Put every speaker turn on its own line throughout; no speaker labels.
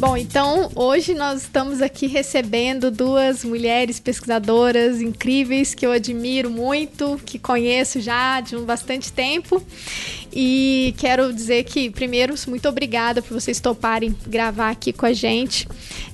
Bom, então hoje nós estamos aqui recebendo duas mulheres pesquisadoras incríveis que eu admiro muito, que conheço já de um bastante tempo. E quero dizer que, primeiro, muito obrigada por vocês toparem gravar aqui com a gente.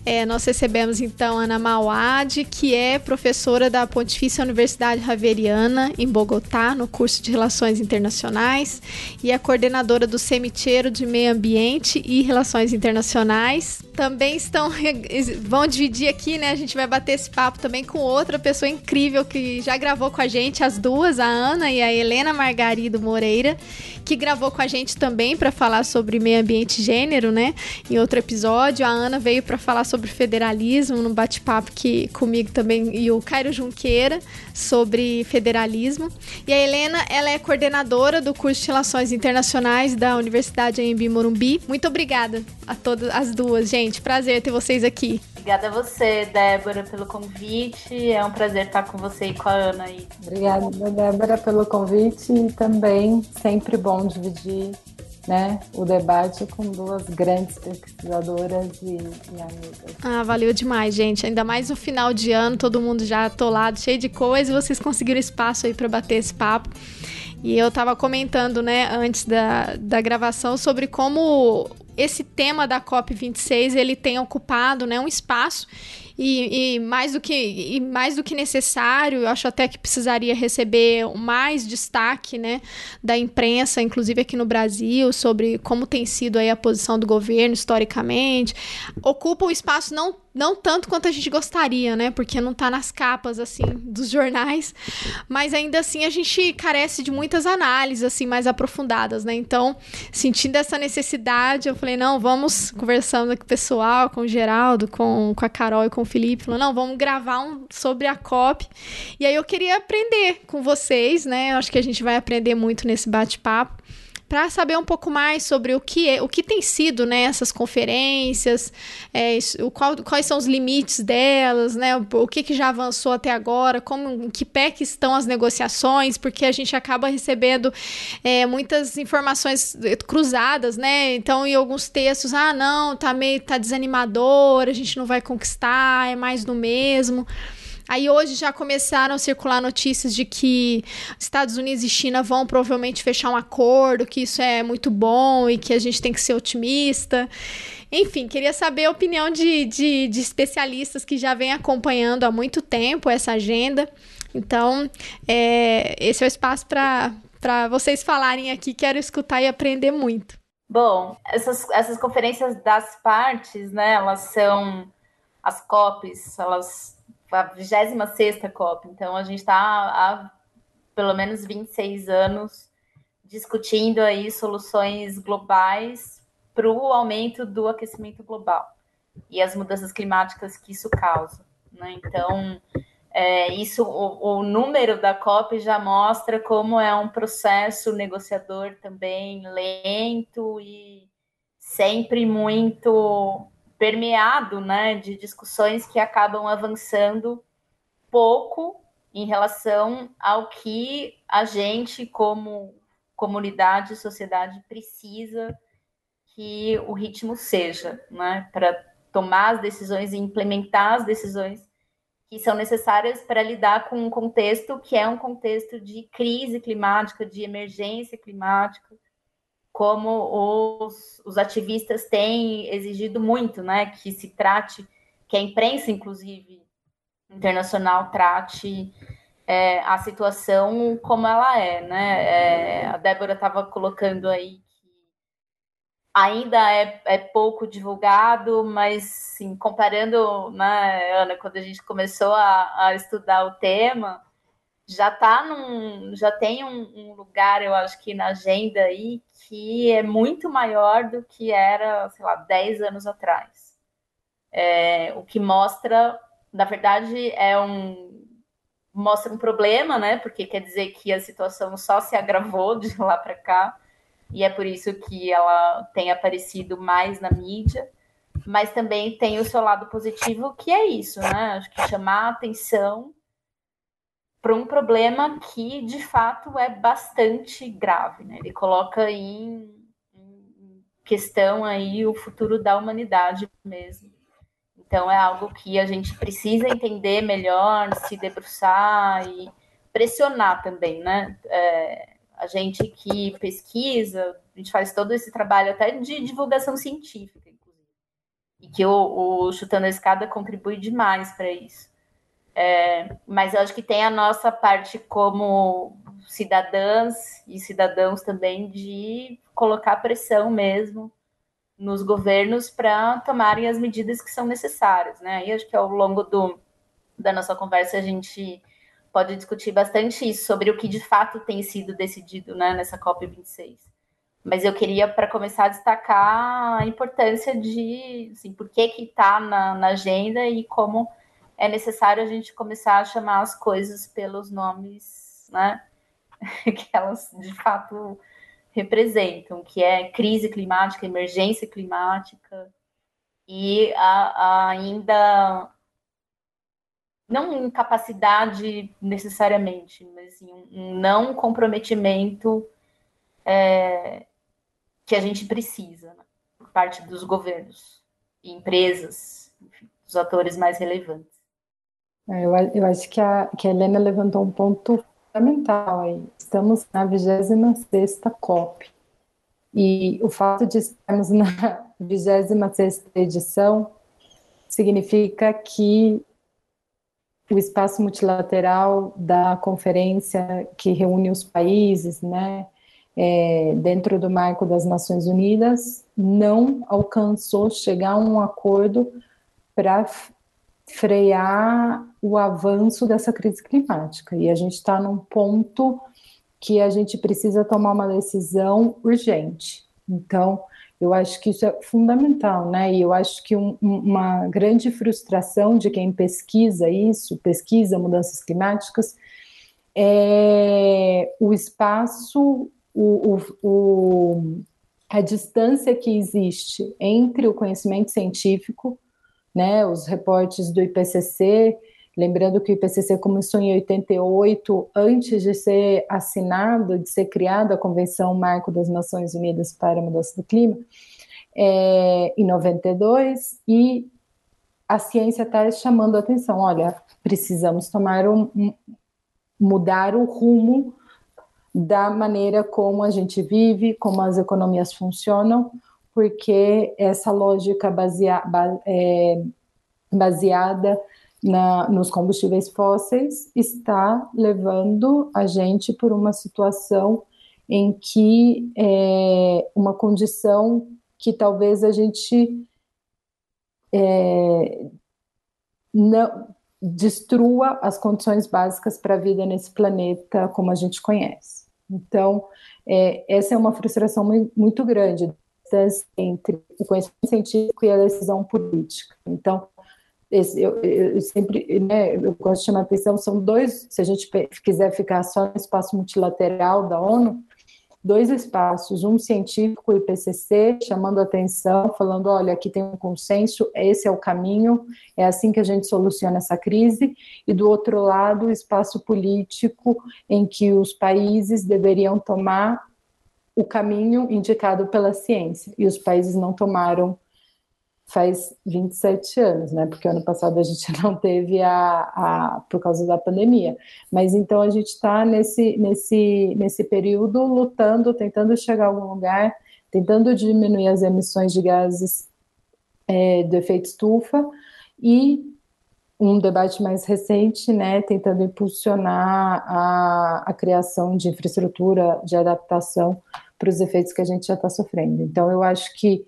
É, nós recebemos então Ana Mauad, que é professora da Pontifícia Universidade Javeriana, em Bogotá, no curso de Relações Internacionais, e é coordenadora do Cemitério de Meio Ambiente e Relações Internacionais. Também estão, vão dividir aqui, né? A gente vai bater esse papo também com outra pessoa incrível que já gravou com a gente, as duas, a Ana e a Helena Margarido Moreira que gravou com a gente também para falar sobre meio ambiente e gênero, né? Em outro episódio, a Ana veio para falar sobre federalismo, num bate-papo que comigo também e o Cairo Junqueira sobre federalismo. E a Helena, ela é coordenadora do curso de Relações Internacionais da Universidade AMB Morumbi. Muito obrigada a todas as duas, gente. Prazer ter vocês aqui.
Obrigada a você, Débora, pelo convite. É um prazer estar com você e com a Ana aí.
Obrigada, Débora, pelo convite e também sempre bom dividir né, o debate com duas grandes pesquisadoras e, e, amigas.
Ah, valeu demais, gente. Ainda mais no final de ano, todo mundo já atolado, cheio de coisa, e vocês conseguiram espaço aí para bater esse papo. E eu estava comentando, né, antes da, da gravação sobre como esse tema da COP26 ele tem ocupado né, um espaço e, e, mais do que mais do que necessário, eu acho até que precisaria receber mais destaque, né, da imprensa, inclusive aqui no Brasil, sobre como tem sido aí a posição do governo historicamente. Ocupa um espaço não não tanto quanto a gente gostaria, né? Porque não tá nas capas, assim, dos jornais. Mas ainda assim a gente carece de muitas análises, assim, mais aprofundadas, né? Então, sentindo essa necessidade, eu falei, não, vamos conversando com o pessoal, com o Geraldo, com, com a Carol e com o Felipe. Falou, não, vamos gravar um sobre a COP. E aí eu queria aprender com vocês, né? Eu acho que a gente vai aprender muito nesse bate-papo para saber um pouco mais sobre o que é, o que tem sido né, essas conferências, é, o qual, quais são os limites delas, né, o, o que, que já avançou até agora, como em que pé que estão as negociações, porque a gente acaba recebendo é, muitas informações cruzadas, né? Então, em alguns textos, ah, não, tá meio tá desanimador, a gente não vai conquistar, é mais do mesmo. Aí hoje já começaram a circular notícias de que Estados Unidos e China vão provavelmente fechar um acordo, que isso é muito bom e que a gente tem que ser otimista. Enfim, queria saber a opinião de, de, de especialistas que já vêm acompanhando há muito tempo essa agenda. Então, é, esse é o espaço para vocês falarem aqui. Quero escutar e aprender muito.
Bom, essas, essas conferências das partes, né, elas são as COPs, elas a 26 COP. Então, a gente está há pelo menos 26 anos discutindo aí soluções globais para o aumento do aquecimento global e as mudanças climáticas que isso causa. Né? Então, é, isso, o, o, número da COP já mostra como é um processo negociador também lento e sempre muito permeado né, de discussões que acabam avançando pouco em relação ao que a gente, como comunidade, sociedade, precisa que o ritmo seja, né, para tomar as decisões e implementar as decisões que são necessárias para lidar com um contexto que é um contexto de crise climática, de emergência climática, como os, os ativistas têm exigido muito, né, que se trate, que a imprensa, inclusive, internacional trate é, a situação como ela é, né? É, a Débora estava colocando aí que ainda é, é pouco divulgado, mas sim, comparando, né, Ana, quando a gente começou a, a estudar o tema, já tá num, já tem um, um, lugar, eu acho que na agenda aí, que é muito maior do que era, sei lá, 10 anos atrás. É, o que mostra, na verdade, é um mostra um problema, né? Porque quer dizer que a situação só se agravou de lá para cá, e é por isso que ela tem aparecido mais na mídia, mas também tem o seu lado positivo, que é isso, né? Acho que chamar a atenção para um problema que de fato é bastante grave, né? Ele coloca em, questão aí o futuro da humanidade mesmo. Então é algo que a gente precisa entender melhor, se debruçar e pressionar também, né? É, a gente que pesquisa, a gente faz todo esse trabalho até de divulgação científica, inclusive, e que o, o Chutando a Escada contribui demais para isso. É, mas eu acho que tem a nossa parte como cidadãs e cidadãos também de colocar pressão mesmo nos governos para tomarem as medidas que são necessárias, né? E acho que ao longo do, da nossa conversa a gente pode discutir bastante isso, sobre o que de fato tem sido decidido né, nessa COP26. Mas eu queria, para começar, destacar a importância de assim, por que está na, na agenda e como é necessário a gente começar a chamar as coisas pelos nomes né, que elas de fato representam, que é crise climática, emergência climática, e a, a ainda não incapacidade necessariamente, mas assim, um não comprometimento é, que a gente precisa né, por parte dos governos empresas, enfim, dos atores mais relevantes.
É, eu, eu acho que a, que a Helena levantou um ponto fundamental aí. Estamos na 26 COP. E o fato de estarmos na 26 edição significa que o espaço multilateral da conferência que reúne os países, né, é, dentro do marco das Nações Unidas, não alcançou chegar a um acordo para frear o avanço dessa crise climática. E a gente está num ponto que a gente precisa tomar uma decisão urgente. Então, eu acho que isso é fundamental, né? E eu acho que um, uma grande frustração de quem pesquisa isso, pesquisa mudanças climáticas, é o espaço, o, o, o, a distância que existe entre o conhecimento científico, né? Os reportes do IPCC, lembrando que o IPCC começou em 88, antes de ser assinado, de ser criada a Convenção Marco das Nações Unidas para a Mudança do Clima, é, em 92, e a ciência está chamando a atenção, olha, precisamos tomar um, um, mudar o rumo da maneira como a gente vive, como as economias funcionam, porque essa lógica basea, é, baseada na, nos combustíveis fósseis está levando a gente por uma situação em que é uma condição que talvez a gente é, não destrua as condições básicas para a vida nesse planeta como a gente conhece. Então, é, essa é uma frustração muito, grande entre o conhecimento científico e a decisão política. Então, esse, eu, eu, sempre, né, eu gosto de chamar atenção, são dois, se a gente quiser ficar só no espaço multilateral da ONU, dois espaços, um científico, o IPCC, chamando atenção, falando, olha, aqui tem um consenso, esse é o caminho, é assim que a gente soluciona essa crise, e do outro lado, o espaço político, em que os países deveriam tomar o caminho indicado pela ciência, e os países não tomaram faz 27 anos, né? Porque ano passado a gente não teve a, a por causa da pandemia. Mas então a gente está nesse, nesse, nesse período lutando, tentando chegar a algum lugar, tentando diminuir as emissões de gases é, do efeito estufa e um debate mais recente, né, tentando impulsionar a, a criação de infraestrutura de adaptação para os efeitos que a gente já está sofrendo. Então, eu acho que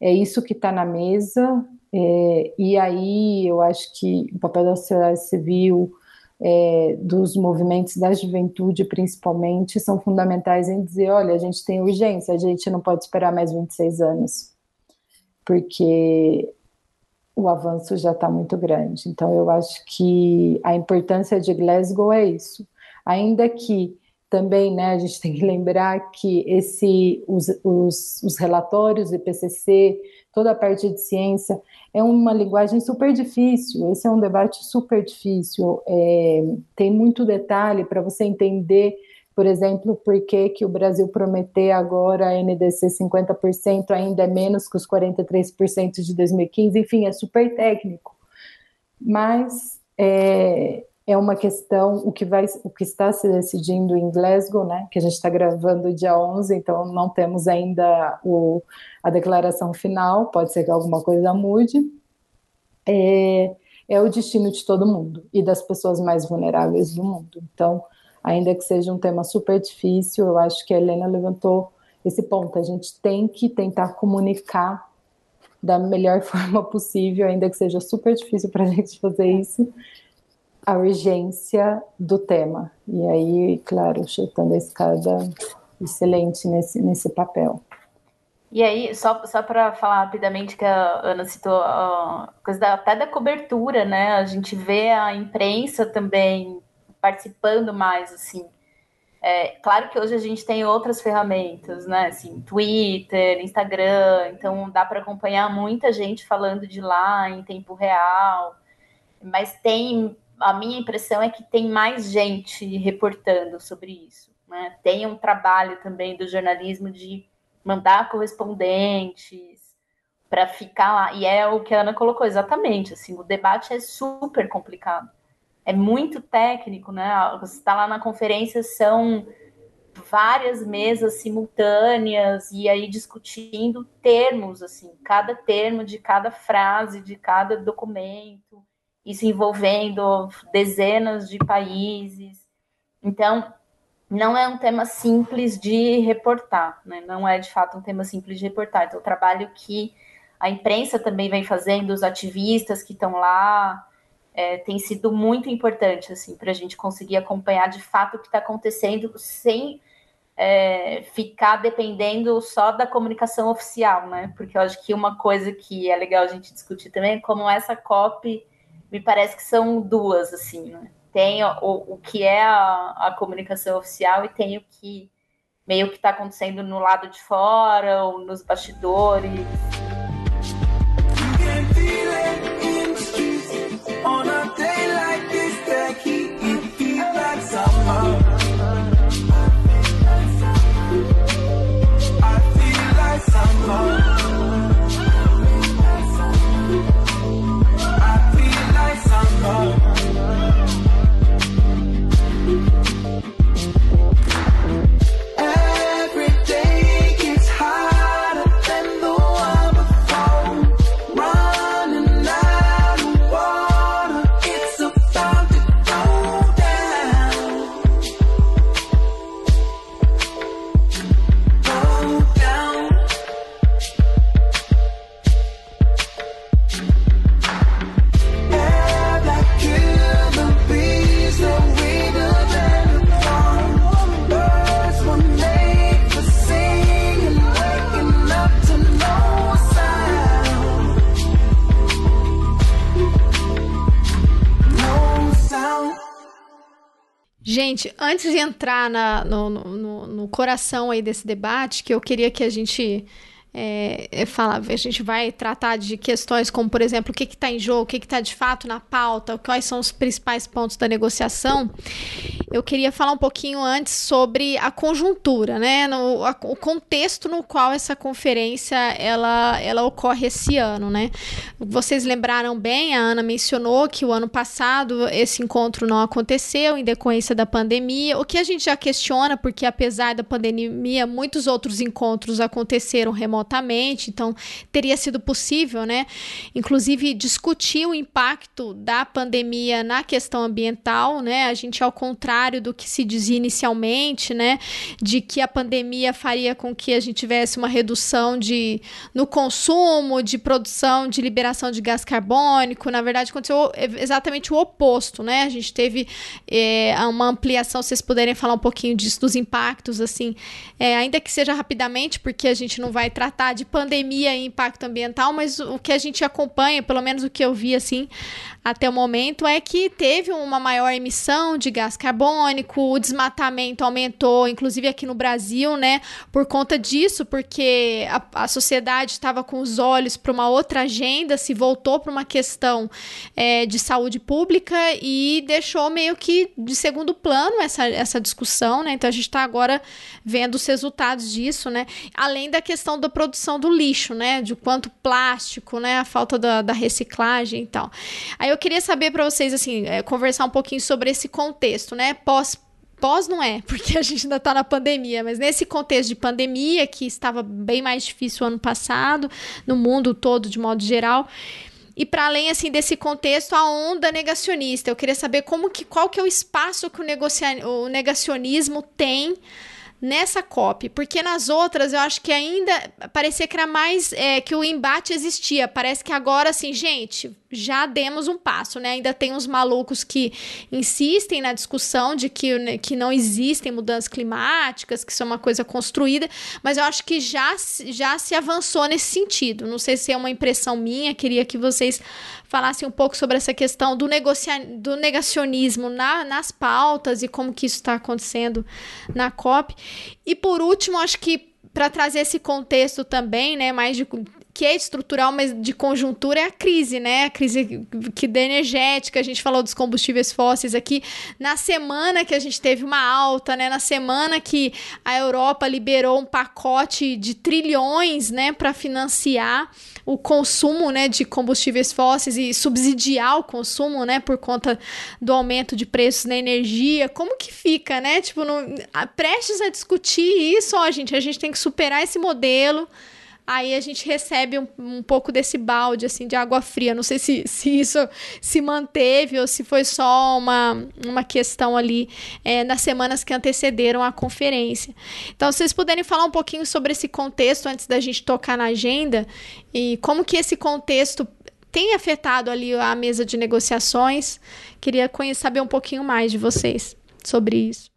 é isso que está na mesa, é, e aí eu acho que o papel da sociedade civil, é, dos movimentos da juventude principalmente, são fundamentais em dizer, olha, a gente tem urgência, a gente não pode esperar mais 26 anos, porque o avanço já está muito grande. Então eu acho que a importância de Glasgow é isso. Ainda que também, né, a gente tem que lembrar que esse, os, os, os relatórios do IPCC, toda a parte de ciência, é uma linguagem super difícil, esse é um debate super difícil, é, tem muito detalhe para você entender, por exemplo, por que, que o Brasil prometer agora a NDC 50% ainda é menos que os 43% de 2015, enfim, é super técnico. Mas é, é uma questão, o que, vai, o que está se decidindo em Glasgow, né, que a gente está gravando dia 11, então não temos ainda o, a declaração final, pode ser que alguma coisa mude, é, é o destino de todo mundo e das pessoas mais vulneráveis do mundo. Então, ainda que seja um tema super difícil, eu acho que a Helena levantou esse ponto, a gente tem que tentar comunicar da melhor forma possível, ainda que seja super difícil para a gente fazer isso, a urgência do tema. E aí, claro, chutando a escada, excelente nesse, nesse papel.
E aí, só, só para falar rapidamente que a Ana citou a coisa da, até da cobertura, né? A gente vê a imprensa também participando mais, assim. É, claro que hoje a gente tem outras ferramentas, né? Assim, Twitter, Instagram, então dá para acompanhar muita gente falando de lá em tempo real, mas tem a minha impressão é que tem mais gente reportando sobre isso. Né? Tem um trabalho também do jornalismo de mandar correspondentes para ficar lá. E é o que a Ana colocou exatamente. Assim, o debate é super complicado. É muito técnico, né? Você está lá na conferência, são várias mesas simultâneas e aí discutindo termos, assim, cada termo de cada frase, de cada documento isso envolvendo dezenas de países. Então, não é um tema simples de reportar, né? não é de fato um tema simples de reportar. Então, o trabalho que a imprensa também vem fazendo, os ativistas que estão lá, é, tem sido muito importante assim, para a gente conseguir acompanhar de fato o que está acontecendo sem é, ficar dependendo só da comunicação oficial, né? Porque eu acho que uma coisa que é legal a gente discutir também é como essa COP me parece que são duas, assim, né? Tem o, o que é a, a comunicação oficial e tem o que meio que está acontecendo no lado de fora ou nos bastidores.
Gente, antes de entrar na, no, no, no, coração aí desse debate, que eu queria que a gente é, é a gente vai tratar de questões como, por exemplo, o que está em jogo, o que está de fato na pauta, quais são os principais pontos da negociação. Eu queria falar um pouquinho antes sobre a conjuntura, né, no, a, o contexto no qual essa conferência ela, ela ocorre esse ano, né. Vocês lembraram bem, a Ana mencionou que o ano passado esse encontro não aconteceu em decorrência da pandemia, o que a gente já questiona, porque apesar da pandemia, muitos outros encontros aconteceram remotamente remotamente, então teria sido possível, né, inclusive discutir o impacto da pandemia na questão ambiental, né? A gente ao contrário do que se dizia inicialmente, né, de que a pandemia faria com que a gente tivesse uma redução de no consumo, de produção, de liberação de gás carbônico, na verdade aconteceu exatamente o oposto, né? A gente teve é, uma ampliação, vocês puderem falar um pouquinho disso, dos impactos, assim, é, ainda que seja rapidamente, porque a gente não vai tratar tratar de pandemia e impacto ambiental, mas o que a gente acompanha, pelo menos o que eu vi assim até o momento, é que teve uma maior emissão de gás carbônico, o desmatamento aumentou, inclusive aqui no Brasil, né? Por conta disso, porque a, a sociedade estava com os olhos para uma outra agenda, se voltou para uma questão é, de saúde pública e deixou meio que de segundo plano essa, essa discussão, né? Então a gente está agora vendo os resultados disso, né? Além da questão da produção do lixo, né? De quanto plástico, né? A falta da, da reciclagem e tal. Aí eu queria saber para vocês, assim, é, conversar um pouquinho sobre esse contexto, né? Pós pós não é, porque a gente ainda está na pandemia, mas nesse contexto de pandemia, que estava bem mais difícil ano passado, no mundo todo, de modo geral, e para além assim desse contexto, a onda negacionista. Eu queria saber como que qual que é o espaço que o, o negacionismo tem nessa COP, porque nas outras eu acho que ainda parecia que era mais é, que o embate existia. Parece que agora, assim, gente, já demos um passo, né? Ainda tem uns malucos que insistem na discussão de que, né, que não existem mudanças climáticas, que isso é uma coisa construída, mas eu acho que já, já se avançou nesse sentido. Não sei se é uma impressão minha, queria que vocês falassem um pouco sobre essa questão do, negocia do negacionismo na, nas pautas e como que isso está acontecendo na COP. E por último, acho que para trazer esse contexto também, né, mais de que é estrutural, mas de conjuntura é a crise, né? A crise que da energética, a gente falou dos combustíveis fósseis aqui. Na semana que a gente teve uma alta, né? Na semana que a Europa liberou um pacote de trilhões, né, para financiar o consumo, né, de combustíveis fósseis e subsidiar o consumo, né, por conta do aumento de preços na energia. Como que fica, né? Tipo, no, prestes a discutir isso, ó, gente, a gente tem que superar esse modelo aí a gente recebe um, um pouco desse balde assim de água fria. Não sei se, se isso se manteve ou se foi só uma, uma questão ali é, nas semanas que antecederam a conferência. Então, se vocês puderem falar um pouquinho sobre esse contexto antes da gente tocar na agenda e como que esse contexto tem afetado ali a mesa de negociações. Queria saber um pouquinho mais de vocês sobre isso.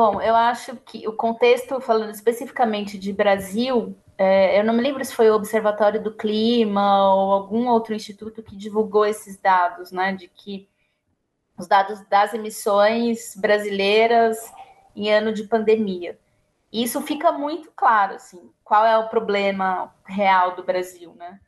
Bom, eu acho que o contexto, falando especificamente de Brasil, é, eu não me lembro se foi o Observatório do Clima ou algum outro instituto que divulgou esses dados, né? De que os dados das emissões brasileiras em ano de pandemia. E isso fica muito claro, assim, qual é o problema real do Brasil, né?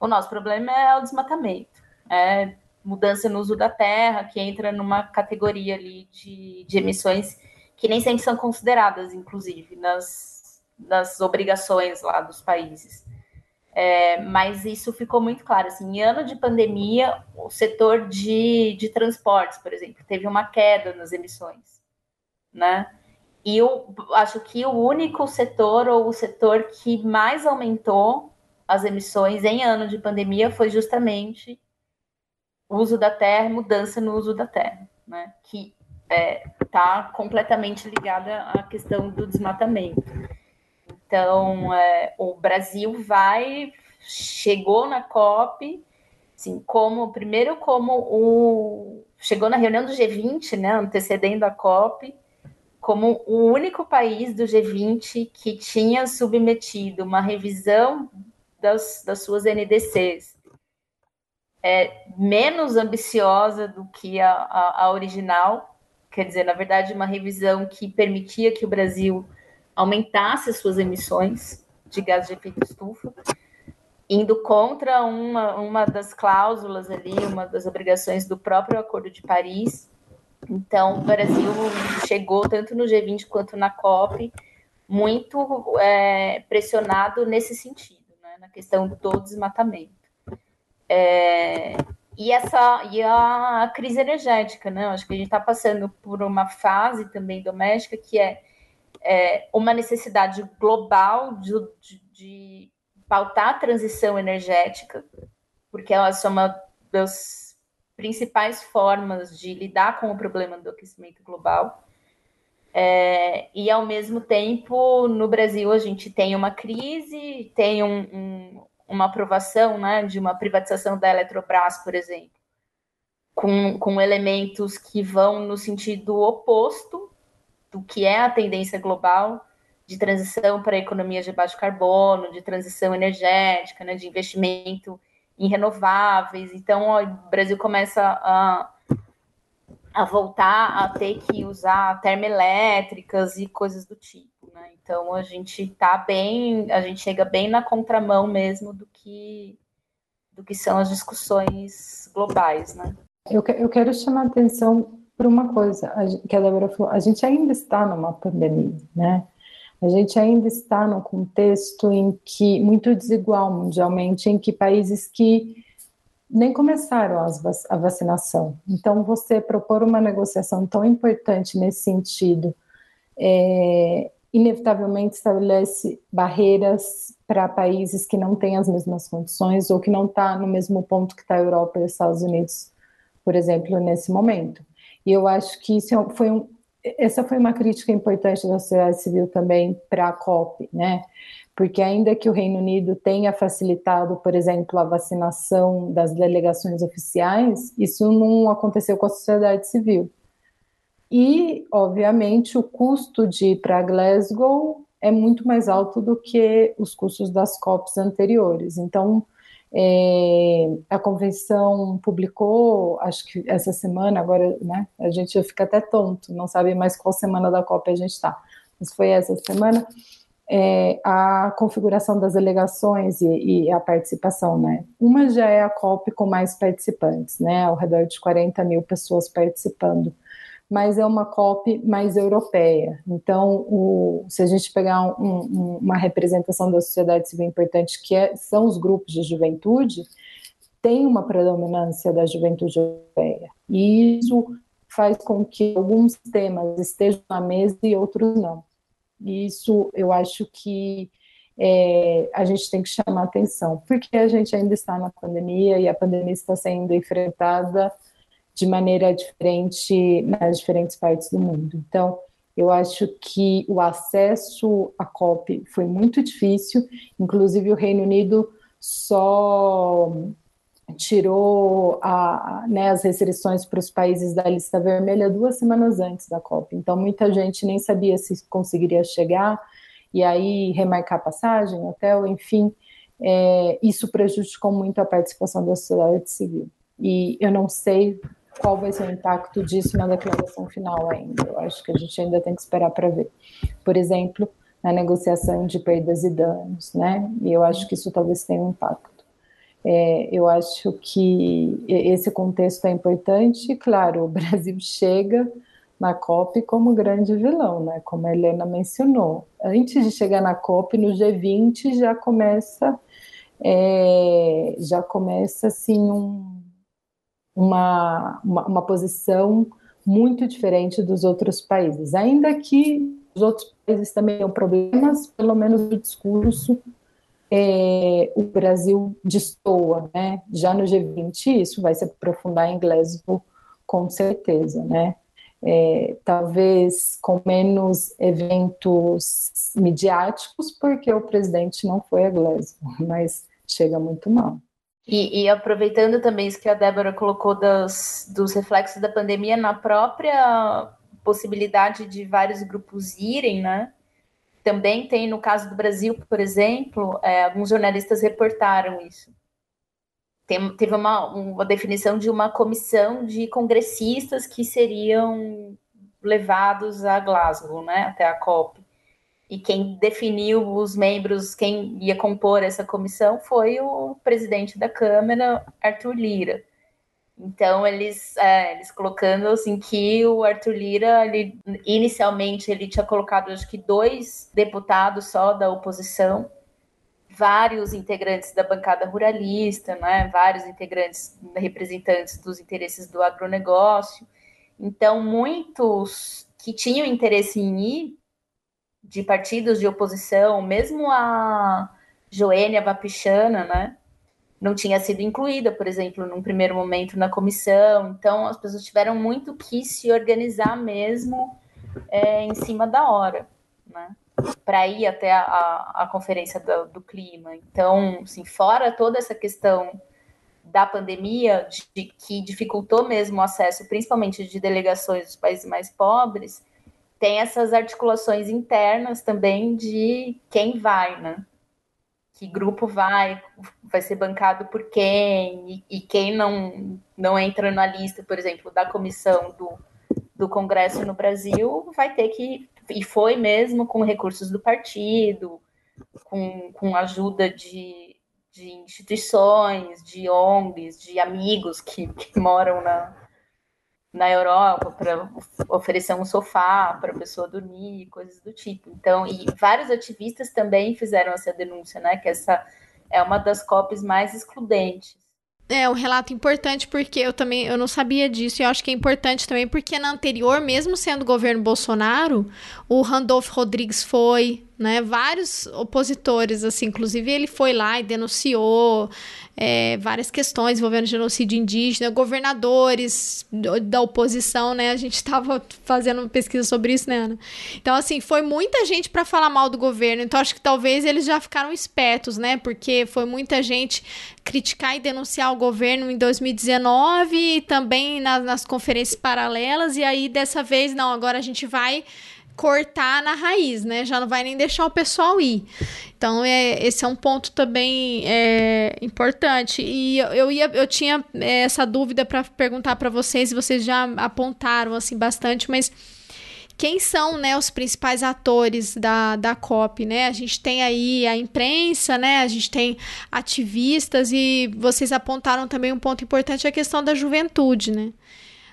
O nosso problema é o desmatamento, é mudança no uso da terra, que entra numa categoria ali de, de emissões que nem sempre são consideradas, inclusive, nas, nas obrigações lá dos países. É, mas isso ficou muito claro. Assim, em ano de pandemia, o setor de, de transportes, por exemplo, teve uma queda nas emissões. Né? E eu acho que o único setor ou o setor que mais aumentou as emissões em ano de pandemia foi justamente o uso da terra, mudança no uso da terra, né? Que está é, tá completamente ligada à questão do desmatamento. Então, é, o Brasil vai, chegou na COP, assim, como, primeiro como o, chegou na reunião do G20, né, antecedendo a COP, como o único país do G20 que tinha submetido uma revisão das, das suas NDCs, é, menos ambiciosa do que a, a, a original, quer dizer, na verdade, uma revisão que permitia que o Brasil aumentasse as suas emissões de gás de efeito estufa, indo contra uma, uma das cláusulas ali, uma das obrigações do próprio Acordo de Paris. Então, o Brasil chegou tanto no G20 quanto na COP muito é, pressionado nesse sentido, né, na questão do desmatamento. É, e essa e a crise energética, né? Acho que a gente está passando por uma fase também doméstica que é, é uma necessidade global de, de, de, pautar a transição energética, porque ela é uma das principais formas de lidar com o problema do aquecimento global. É, e ao mesmo tempo, no Brasil, a gente tem uma crise, tem um, um uma aprovação né, de uma privatização da Eletrobras, por exemplo, com, com elementos que vão no sentido oposto do que é a tendência global, de transição para economias de baixo carbono, de transição energética, né, de investimento em renováveis. Então, o Brasil começa a, a voltar a ter que usar termoelétricas e coisas do tipo. Né? Então, a gente está bem, a gente chega bem na contramão mesmo do que do que são as discussões globais, né?
Eu, eu quero chamar a atenção para uma coisa que a Débora falou, a gente ainda está numa pandemia, né? A gente ainda está num contexto em que muito desigual mundialmente, em que países que nem começaram as, a vacinação. Então, você propor uma negociação tão importante nesse sentido, é, inevitavelmente estabelece barreiras para países que não têm as mesmas condições ou que não está no mesmo ponto que está a Europa e os Estados Unidos, por exemplo, nesse momento. E eu acho que isso é foi um, essa foi uma crítica importante da sociedade civil também para a COP, né? Porque ainda que o Reino Unido tenha facilitado, por exemplo, a vacinação das delegações oficiais, isso não aconteceu com a sociedade civil. E, obviamente, o custo de ir para Glasgow é muito mais alto do que os custos das COPs anteriores. Então, é, a convenção publicou, acho que essa semana, agora né, a gente fica até tonto, não sabe mais qual semana da COP a gente está, mas foi essa semana, é, a configuração das delegações e, e, a participação. Né? Uma já é a COP com mais participantes, né, ao redor de 40 mil pessoas participando mas é uma COP mais europeia. Então, o, se a gente pegar um, um, uma representação da sociedade civil importante, que é, são os grupos de juventude, tem uma predominância da juventude europeia. E isso faz com que alguns temas estejam na mesa e outros não. E isso eu acho que é, a gente tem que chamar atenção, porque a gente ainda está na pandemia e a pandemia está sendo enfrentada de maneira diferente nas diferentes partes do mundo. Então, eu acho que o acesso à COP foi muito difícil, inclusive o Reino Unido só tirou a, né, as restrições para os países da lista vermelha duas semanas antes da COP. Então, muita gente nem sabia se conseguiria chegar e aí remarcar passagem, hotel, enfim, é, isso prejudicou muito a participação da sociedade civil. E eu não sei qual vai ser o impacto disso na declaração final ainda. Eu acho que a gente ainda tem que esperar para ver. Por exemplo, na negociação de perdas e danos, né? E eu acho que isso talvez tenha um impacto. É, eu acho que esse contexto é importante. Claro, o Brasil chega na COP como grande vilão, né? Como a Helena mencionou. Antes de chegar na COP, no G20 já começa, é, já começa assim um uma, uma, uma posição muito diferente dos outros países. Ainda que os outros países também tenham problemas, pelo menos o discurso é, o Brasil destoa, né? Já no G20 isso vai se aprofundar em Glasgow com certeza, né? É, talvez com menos eventos midiáticos, porque o presidente não foi a Glasgow, mas chega muito mal.
E, e, aproveitando também isso que a Débora colocou dos reflexos da pandemia na própria possibilidade de vários grupos irem, né? Também tem, no caso do Brasil, por exemplo, é, alguns jornalistas reportaram isso. Tem, teve uma, uma definição de uma comissão de congressistas que seriam levados a Glasgow, né, até a COP e quem definiu os membros, quem ia compor essa comissão foi o presidente da Câmara, Arthur Lira. Então, eles, é, eles colocando assim que o Arthur Lira, ele, inicialmente, ele tinha colocado acho que dois deputados só da oposição, vários integrantes da bancada ruralista, né, vários integrantes, representantes dos interesses do agronegócio. Então, muitos que tinham interesse em ir de partidos de oposição, mesmo a Joênia Vapichana, né, não tinha sido incluída, por exemplo, num primeiro momento na comissão. Então, as pessoas tiveram muito que se organizar mesmo é, em cima da hora, né, para ir até a, a, conferência do, do, clima. Então, assim, fora toda essa questão da pandemia, de, de, que dificultou mesmo o acesso, principalmente de delegações dos países mais pobres, tem essas articulações internas também de quem vai, né? Que grupo vai, vai ser bancado por quem, e, e quem não, não entra na lista, por exemplo, da comissão do, do Congresso no Brasil, vai ter que, e foi mesmo com recursos do partido, com, com ajuda de, de instituições, de ONGs, de amigos que, que moram na, na Europa para oferecer um sofá para a pessoa dormir, coisas do tipo. Então, e vários ativistas também fizeram essa denúncia, né? Que essa é uma das COPs mais excludentes.
É um relato importante porque eu também eu não sabia disso e eu acho que é importante também porque na anterior, mesmo sendo governo Bolsonaro, o Randolph Rodrigues foi, né? Vários opositores, assim, inclusive ele foi lá e denunciou é, várias questões envolvendo genocídio indígena, governadores da oposição, né? A gente estava fazendo uma pesquisa sobre isso, né, Ana? Então, assim, foi muita gente para falar mal do governo. Então, acho que talvez eles já ficaram espertos, né? Porque foi muita gente criticar e denunciar o governo em 2019 e também nas, nas conferências paralelas. E aí, dessa vez, não, agora a gente vai cortar na raiz, né? Já não vai nem deixar o pessoal ir. Então, é, esse é um ponto também é, importante. E eu, ia, eu tinha é, essa dúvida para perguntar para vocês, e vocês já apontaram assim bastante, mas quem são né, os principais atores da, da COP, né? A gente tem aí a imprensa, né? A gente tem ativistas e vocês apontaram também um ponto importante, a questão da juventude, né?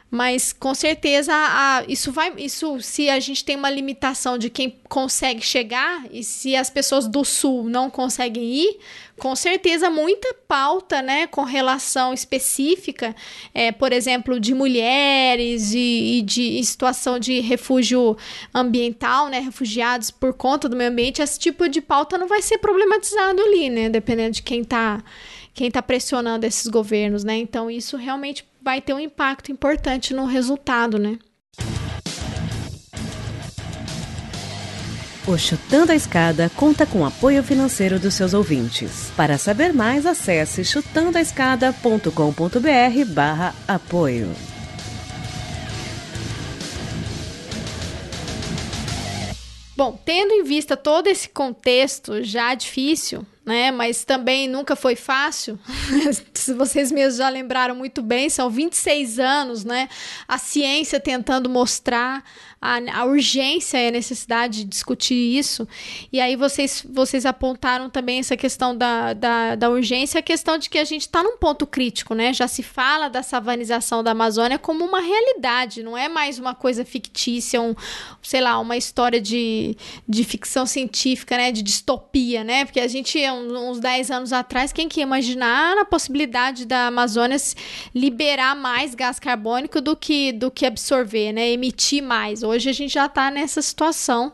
Mas com certeza a, isso vai. Isso, se a gente tem uma limitação de quem consegue chegar, e se as pessoas do sul não conseguem ir, com certeza muita pauta, né, com relação específica, é, por exemplo, de mulheres e, e de situação de refúgio ambiental, né, refugiados por conta do meio ambiente, esse tipo de pauta não vai ser problematizado ali, né, dependendo de quem está quem tá pressionando esses governos, né? Então isso realmente vai ter um impacto importante no resultado, né?
O Chutando a Escada conta com apoio financeiro dos seus ouvintes. Para saber mais, acesse chutandoaescada.com.br barra apoio.
Bom, tendo em vista todo esse contexto já difícil, né? Mas também nunca foi fácil. Se vocês mesmos já lembraram muito bem, são 26 anos, né? A ciência tentando mostrar a, a urgência e a necessidade de discutir isso. E aí vocês, vocês apontaram também essa questão da, da, da urgência, a questão de que a gente está num ponto crítico, né? Já se fala da savanização da Amazônia como uma realidade, não é mais uma coisa fictícia, um, sei lá, uma história de, de ficção científica, né? De distopia, né? Porque a gente, uns 10 anos atrás, quem que ia imaginar a possibilidade da Amazônia liberar mais gás carbônico do que, do que absorver, né? Emitir mais. Hoje hoje a gente já está nessa situação.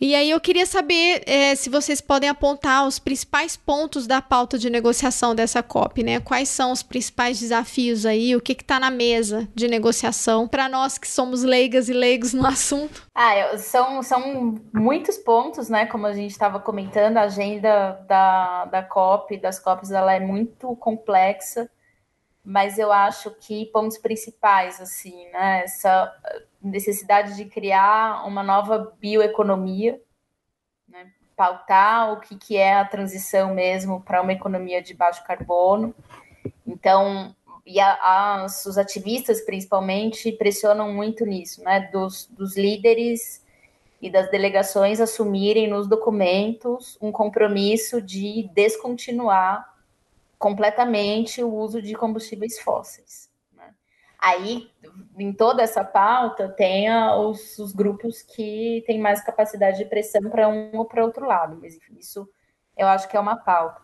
E aí eu queria saber é, se vocês podem apontar os principais pontos da pauta de negociação dessa COP, né? Quais são os principais desafios aí? O que está na mesa de negociação para nós que somos leigas e leigos no assunto?
Ah, são, são muitos pontos, né? Como a gente estava comentando, a agenda da, da COP, das COPs, ela é muito complexa mas eu acho que pontos principais, assim, né? Essa necessidade de criar uma nova bioeconomia, né? pautar o que, que é a transição mesmo para uma economia de baixo carbono. Então, e a, as, os ativistas, principalmente, pressionam muito nisso, né? Dos, dos líderes e das delegações assumirem nos documentos um compromisso de descontinuar completamente o uso de combustíveis fósseis. Né? Aí, em toda essa pauta, tem os, os, grupos que têm mais capacidade de pressão para um ou para outro lado, mas enfim, isso eu acho que é uma pauta.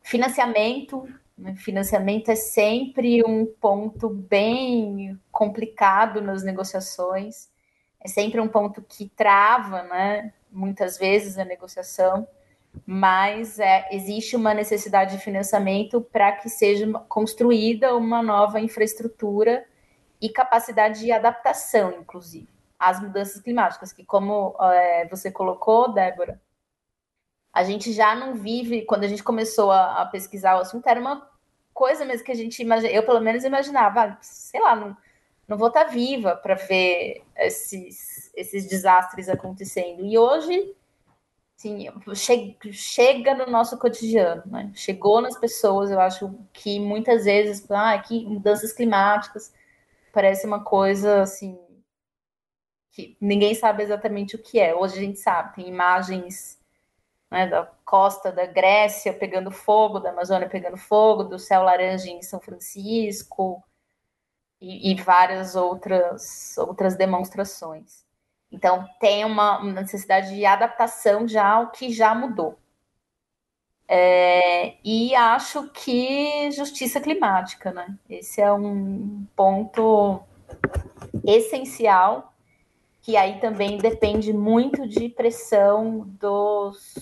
Financiamento, né? financiamento é sempre um ponto bem complicado nas negociações, é sempre um ponto que trava, né, muitas vezes a negociação mas é, existe uma necessidade de financiamento para que seja construída uma nova infraestrutura e capacidade de adaptação, inclusive, às mudanças climáticas, que como é, você colocou, Débora, a gente já não vive, quando a gente começou a, a, pesquisar o assunto, era uma coisa mesmo que a gente imagina, eu pelo menos imaginava, ah, sei lá, não, não vou estar viva para ver esses, esses desastres acontecendo. E hoje, sim, che chega no nosso cotidiano, né? Chegou nas pessoas, eu acho que muitas vezes, ah, que mudanças climáticas parece uma coisa assim que ninguém sabe exatamente o que é. Hoje a gente sabe, tem imagens né, da costa da Grécia pegando fogo, da Amazônia pegando fogo, do céu laranja em São Francisco e, e várias outras, outras demonstrações. Então, tem uma necessidade de adaptação já ao que já mudou. É, e acho que justiça climática, né? Esse é um ponto essencial que aí também depende muito de pressão dos,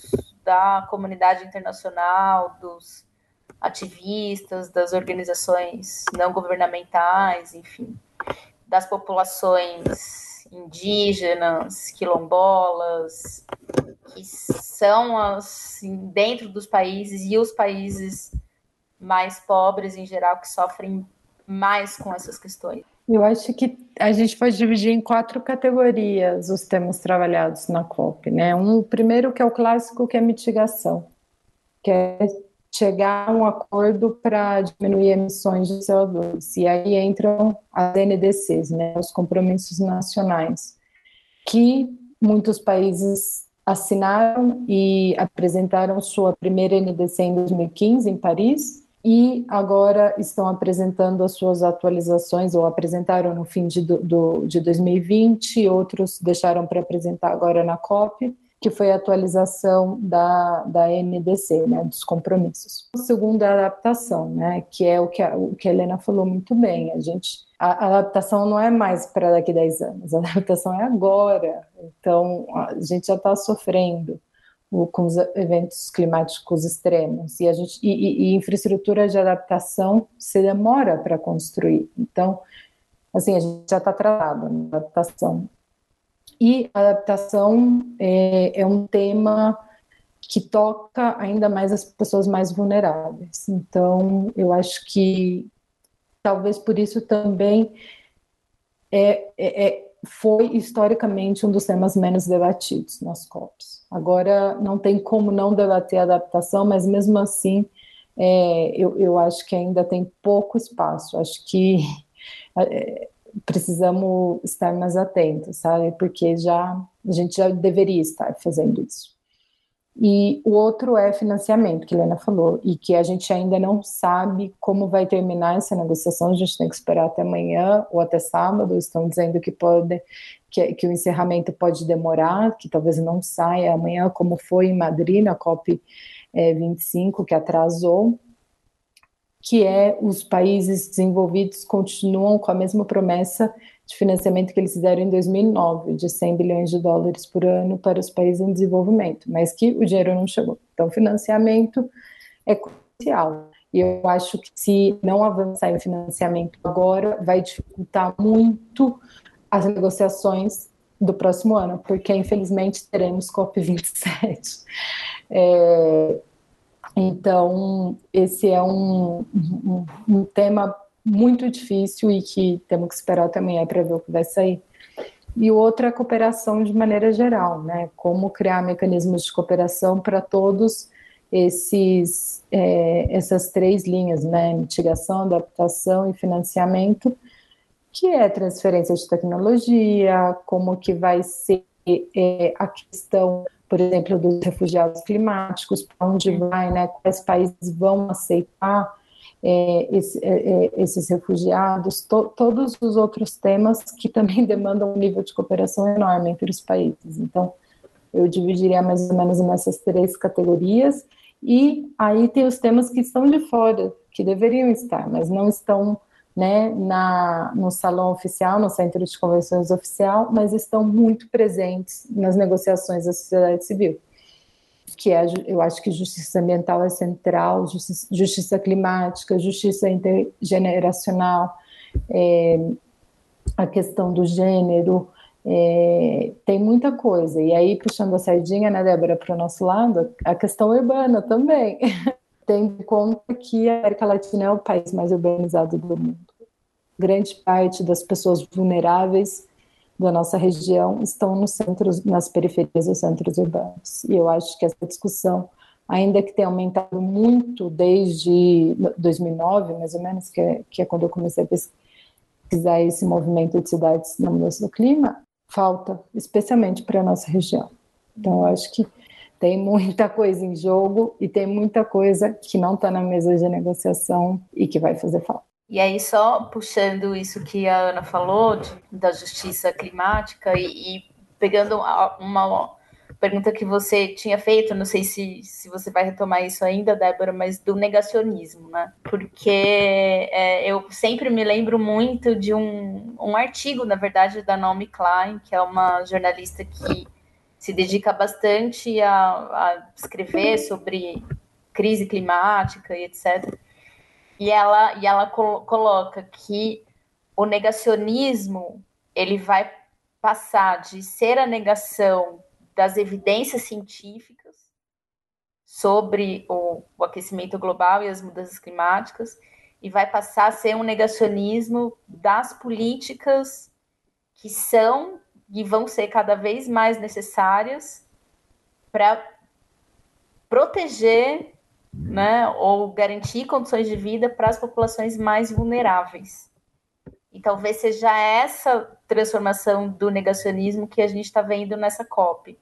da comunidade internacional, dos ativistas, das organizações não governamentais, enfim, das populações indígenas, quilombolas, que são as dentro dos países e os países mais pobres em geral que sofrem mais com essas questões.
Eu acho que a gente pode dividir em quatro categorias os temas trabalhados na COP, né? Um primeiro que é o clássico, que é mitigação, que é chegar a um acordo para diminuir emissões de CO2. E aí entram as NDCs, né, os compromissos nacionais, que muitos países assinaram e apresentaram sua primeira NDC em 2015 em Paris, e agora estão apresentando as suas atualizações, ou apresentaram no fim de, do, de 2020, outros deixaram para apresentar agora na COP, que foi a atualização da, da NDC, né, dos compromissos. O segundo é a adaptação, né, que é o que a, o que a Helena falou muito bem, a gente a adaptação não é mais para daqui a 10 anos, a adaptação é agora. Então, a gente já está sofrendo com os eventos climáticos extremos e a gente e, e, infraestrutura de adaptação se demora para construir então assim a gente já está atrasado na adaptação e adaptação é, é, um tema que toca ainda mais as pessoas mais vulneráveis então eu acho que talvez por isso também é, é, é foi historicamente um dos temas menos debatidos nas COPs Agora, não tem como não debater a adaptação, mas mesmo assim, é, eu, eu acho que ainda tem pouco espaço. Acho que é, precisamos estar mais atentos, sabe? Porque já a gente já deveria estar fazendo isso. E o outro é financiamento, que a Helena falou, e que a gente ainda não sabe como vai terminar essa negociação, a gente tem que esperar até amanhã ou até sábado, estão dizendo que pode que, que o encerramento pode demorar, que talvez não saia amanhã, como foi em Madrid, na COP é, 25, que atrasou, que é os países desenvolvidos continuam com a mesma promessa de financiamento que eles fizeram em 2009, de 100 bilhões de dólares por ano para os países em desenvolvimento, mas que o dinheiro não chegou. Então, financiamento é crucial. E eu acho que se não avançar em financiamento agora, vai dificultar muito as negociações do próximo ano, porque infelizmente teremos COP27. É, então, esse é um, um, um, tema muito difícil e que temos que esperar também para ver o que vai sair. E o outro é a cooperação de maneira geral, né? Como criar mecanismos de cooperação para todos esses é, essas três linhas, né? Mitigação, adaptação e financiamento, que é transferência de tecnologia, como que vai ser é, a questão, por exemplo, dos refugiados climáticos, para onde vai, né, quais países vão aceitar é, esse, é, é, esses refugiados, to, todos os outros temas que também demandam um nível de cooperação enorme entre os países. Então, eu dividiria mais ou menos nessas três categorias, e aí tem os temas que estão de fora, que deveriam estar, mas não estão né, na, no salão oficial, no centro de convenções oficial, mas estão muito presentes nas negociações da sociedade civil. Que é, eu acho que justiça ambiental é central, justiça, justiça climática, justiça intergeneracional, é, a questão do gênero, é, tem muita coisa. E aí, puxando a sardinha, né, Débora, para o nosso lado, a questão urbana também. tendo em conta que a América Latina é o país mais urbanizado do mundo. grande parte das pessoas vulneráveis da nossa região estão nos centros, nas periferias dos centros urbanos. E eu acho que essa discussão, ainda que tenha aumentado muito desde 2009, mais ou menos, que é, que é quando eu comecei a pesquisar esse movimento de cidades na mudança do clima, falta, especialmente para a nossa região. Então, eu acho que tem muita coisa em jogo e tem muita coisa que não está na mesa de negociação e que vai fazer falta.
E aí, só puxando isso que a Ana falou, de, da justiça climática, e, e, pegando uma pergunta que você tinha feito, não sei se, se você vai retomar isso ainda, Débora, mas do negacionismo, né? Porque é, eu sempre me lembro muito de um, um artigo, na verdade, da Naomi Klein, que é uma jornalista que se dedica bastante a, a escrever sobre crise climática e etc e ela, e ela col coloca que o negacionismo ele vai passar de ser a negação das evidências científicas sobre o, o aquecimento global e as mudanças climáticas e vai passar a ser um negacionismo das políticas que são e vão ser cada vez mais necessárias para proteger né, ou garantir condições de vida para as populações mais vulneráveis. E talvez seja essa transformação do negacionismo que a gente está vendo nessa COP.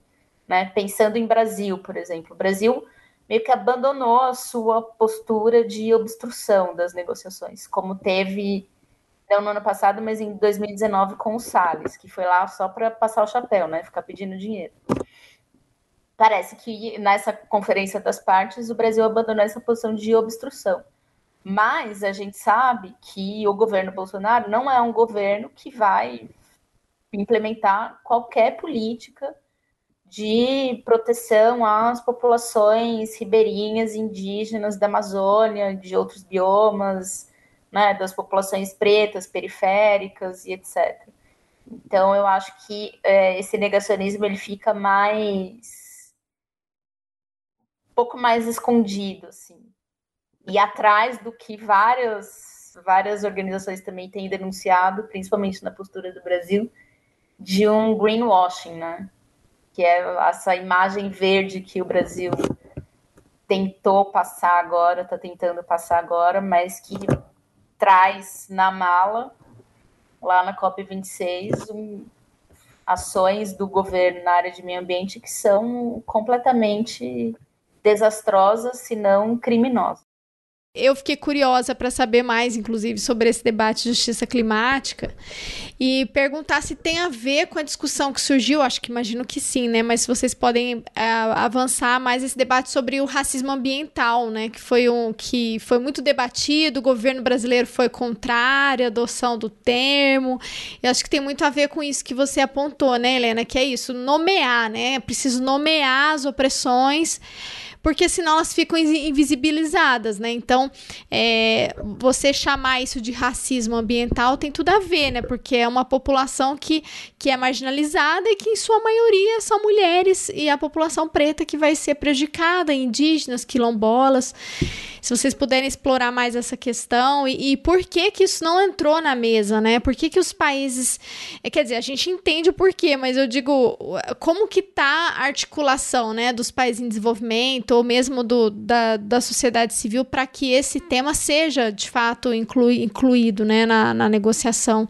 Né? Pensando em Brasil, por exemplo. O Brasil meio que abandonou a sua postura de obstrução das negociações, como teve não no ano passado, mas em 2019 com o Salles, que foi lá só para passar o chapéu, né? Ficar pedindo dinheiro parece que nessa conferência das partes o Brasil abandonou essa posição de obstrução. Mas a gente sabe que o governo Bolsonaro não é um governo que vai implementar qualquer política de proteção às populações ribeirinhas, indígenas da Amazônia, de outros biomas, né, das populações pretas, periféricas e etc. Então, eu acho que é, esse negacionismo ele fica mais pouco mais escondido, assim. E atrás do que várias, várias organizações também têm denunciado, principalmente na postura do Brasil, de um greenwashing, né? Que é essa imagem verde que o Brasil tentou passar agora, está tentando passar agora, mas que traz na mala, lá na COP26, um, ações do governo na área de meio ambiente que são completamente desastrosa, se não criminosa.
Eu fiquei curiosa para saber mais, inclusive, sobre esse debate de justiça climática e perguntar se tem a ver com a discussão que surgiu. Acho que imagino que sim, né? Mas se vocês podem é, avançar mais esse debate sobre o racismo ambiental, né? Que foi um que foi muito debatido. O governo brasileiro foi contrário à adoção do termo. Eu acho que tem muito a ver com isso que você apontou, né, Helena? Que é isso, nomear, né? É preciso nomear as opressões porque senão elas ficam invisibilizadas, né? Então, é, você chamar isso de racismo ambiental tem tudo a ver, né? Porque é uma população que, que é marginalizada e que, em sua maioria, são mulheres e a população preta que vai ser prejudicada, indígenas, quilombolas. Se vocês puderem explorar mais essa questão e, e por que que isso não entrou na mesa, né? Por que que os países... É, quer dizer, a gente entende o porquê, mas eu digo, como que tá a articulação, né, dos países em desenvolvimento ou mesmo do, da, da sociedade civil para que esse tema seja, de fato, inclui, incluído, né, na, na negociação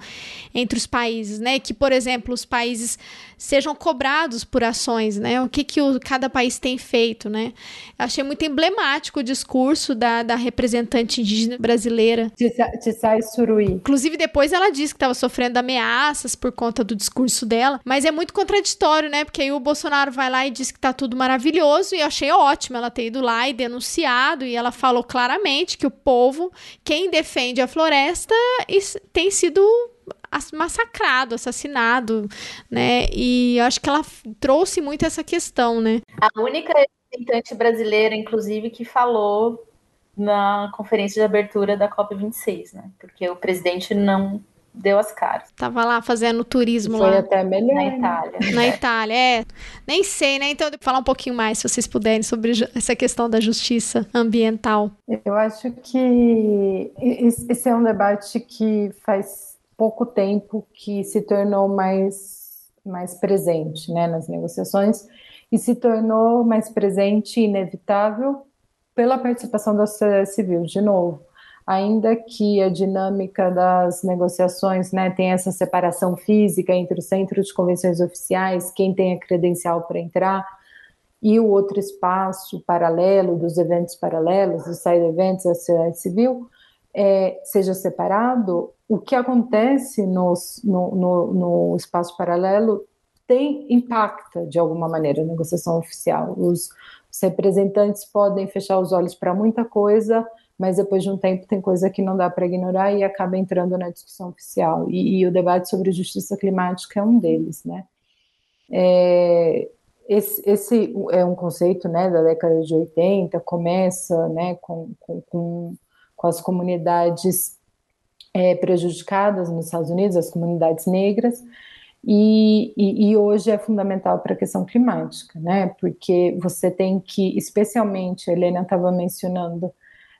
entre os países, né? Que, por exemplo, os países sejam cobrados por ações, né? O que, que o, cada país tem feito, né? Achei muito emblemático o discurso da, da representante indígena brasileira.
Tissai Suruí.
Inclusive, depois ela disse que estava sofrendo ameaças por conta do discurso dela, mas é muito contraditório, né? Porque aí o Bolsonaro vai lá e diz que tá tudo maravilhoso, e eu achei ótimo ela ter ido lá e denunciado, e ela falou claramente que o povo, quem defende a floresta, tem sido massacrado, assassinado, né? E acho que ela trouxe muito essa questão, né?
A única representante brasileira, inclusive, que falou na conferência de abertura da COP26, né? Porque o presidente não deu as caras.
Tava lá fazendo turismo
Foi
lá.
até melhor.
Na
né?
Itália.
Na Itália, é. Nem sei, né? Então, falar um pouquinho mais, se vocês puderem, sobre essa questão da justiça ambiental.
Eu acho que esse esse é um debate que faz pouco tempo que se tornou mais, mais presente, né, nas negociações e se tornou mais presente e inevitável pela participação da sociedade civil, de novo. Ainda que a dinâmica das negociações né, tenha essa separação física entre o centro de convenções oficiais, quem tem a credencial para entrar, e o outro espaço paralelo dos eventos paralelos, dos side events da sociedade civil, é, seja separado, o que acontece nos, no, no, no espaço paralelo tem impacta de alguma maneira a negociação oficial. Os, os representantes podem fechar os olhos para muita coisa, mas depois de um tempo tem coisa que não dá para ignorar e acaba entrando na discussão oficial. E, e, o debate sobre justiça climática é um deles, né? É, esse, esse, é um conceito né, da década de 80, começa né, com, com, com, com as comunidades é, prejudicadas nos Estados Unidos, as comunidades negras, e, e, e hoje é fundamental para a questão climática, né? Porque você tem que, especialmente, a Helena estava mencionando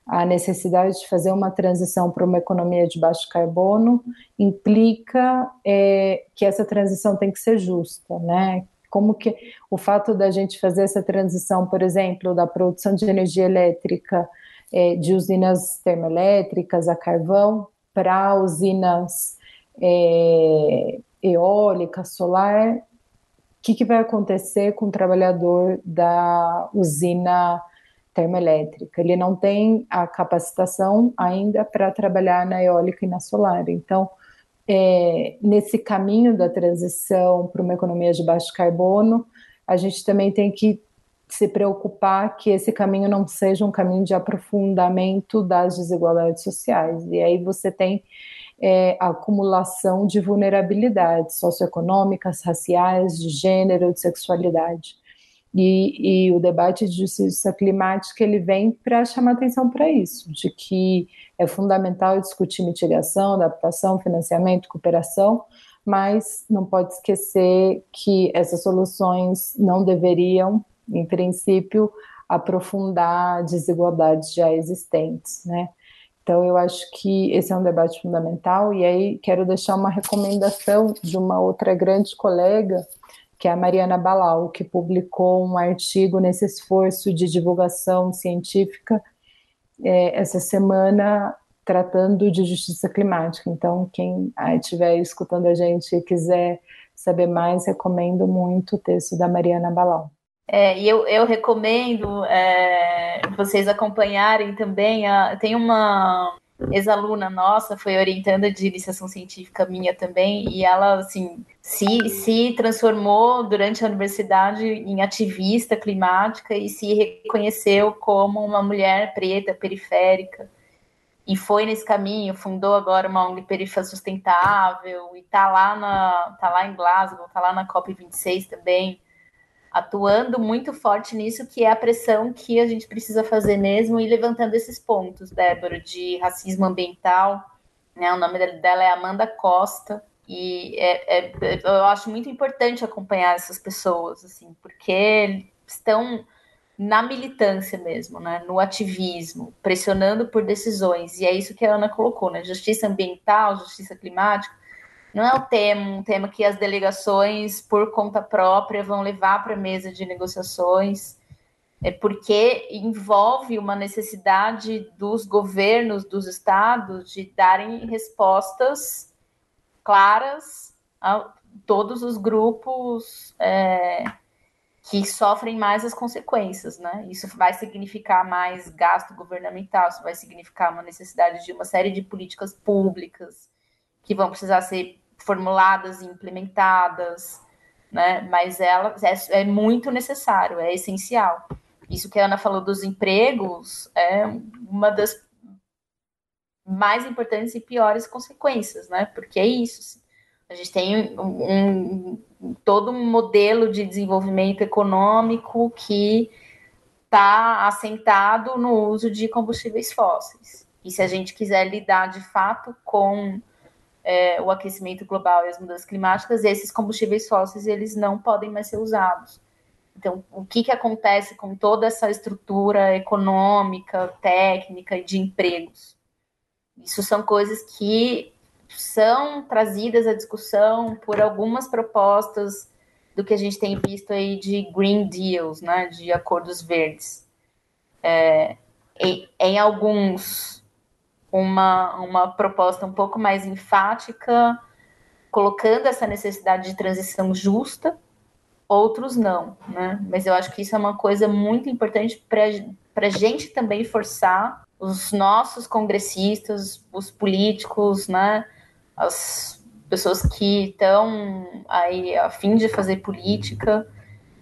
a necessidade de fazer uma transição para uma economia de baixo carbono, implica é, que essa transição tem que ser justa, né? Como que o fato da gente fazer essa transição, por exemplo, da produção de energia elétrica é, de usinas termoelétricas a carvão para usinas é, eólica, solar, o que, que vai acontecer com o trabalhador da usina termoelétrica? Ele não tem a capacitação ainda para trabalhar na eólica e na solar. Então, é, nesse caminho da transição para uma economia de baixo carbono, a gente também tem que se preocupar que esse caminho não seja um caminho de aprofundamento das desigualdades sociais. E aí você tem é, acumulação de vulnerabilidades socioeconômicas, raciais, de gênero, de sexualidade. E, e, o debate de justiça climática ele vem para chamar atenção para isso, de que é fundamental discutir mitigação, adaptação, financiamento, cooperação, mas não pode esquecer que essas soluções não deveriam, em princípio, aprofundar desigualdades já existentes, né? Então, eu acho que esse é um debate fundamental, e aí quero deixar uma recomendação de uma outra grande colega, que é a Mariana Balau, que publicou um artigo nesse esforço de divulgação científica é, essa semana, tratando de justiça climática. Então, quem estiver escutando a gente e quiser saber mais, recomendo muito o texto da Mariana Balau.
É, e eu, eu recomendo é, vocês acompanharem também. A, tem uma ex-aluna nossa, foi orientanda de iniciação científica minha também, e ela, assim, se, se transformou durante a universidade em ativista climática e se reconheceu como uma mulher preta, periférica, e foi nesse caminho, fundou agora uma ONG Perifa Sustentável, e tá lá, na, tá lá em Glasgow, tá lá na COP26 também, atuando muito forte nisso, que é a pressão que a gente precisa fazer mesmo e levantando esses pontos, Débora, de racismo ambiental. Né? O nome dela é Amanda Costa. E é, é, eu acho muito importante acompanhar essas pessoas, assim, porque estão na militância mesmo, né? no ativismo, pressionando por decisões. E é isso que a Ana colocou, né? Justiça ambiental, justiça climática não é o tema, um tema que as delegações, por conta própria, vão levar para a mesa de negociações, é porque envolve uma necessidade dos governos, dos estados, de darem respostas claras a todos os grupos é, que sofrem mais as consequências, né? Isso vai significar mais gasto governamental, isso vai significar uma necessidade de uma série de políticas públicas que vão precisar ser formuladas e implementadas, né? Mas ela é, é, muito necessário, é essencial. Isso que a Ana falou dos empregos é uma das mais importantes e piores consequências, né? Porque é isso. A gente tem um, um todo um modelo de desenvolvimento econômico que está assentado no uso de combustíveis fósseis. E se a gente quiser lidar de fato com é, o aquecimento global e as mudanças climáticas, esses combustíveis fósseis eles não podem mais ser usados. Então, o que, que acontece com toda essa estrutura econômica, técnica e de empregos? Isso são coisas que são trazidas à discussão por algumas propostas do que a gente tem visto aí de Green Deals, né, de acordos verdes. É, em, em alguns, uma, uma proposta um pouco mais enfática, colocando essa necessidade de transição justa, outros não, né? Mas eu acho que isso é uma coisa muito importante para a gente também forçar os nossos congressistas, os políticos, né? As pessoas que estão aí a fim de fazer política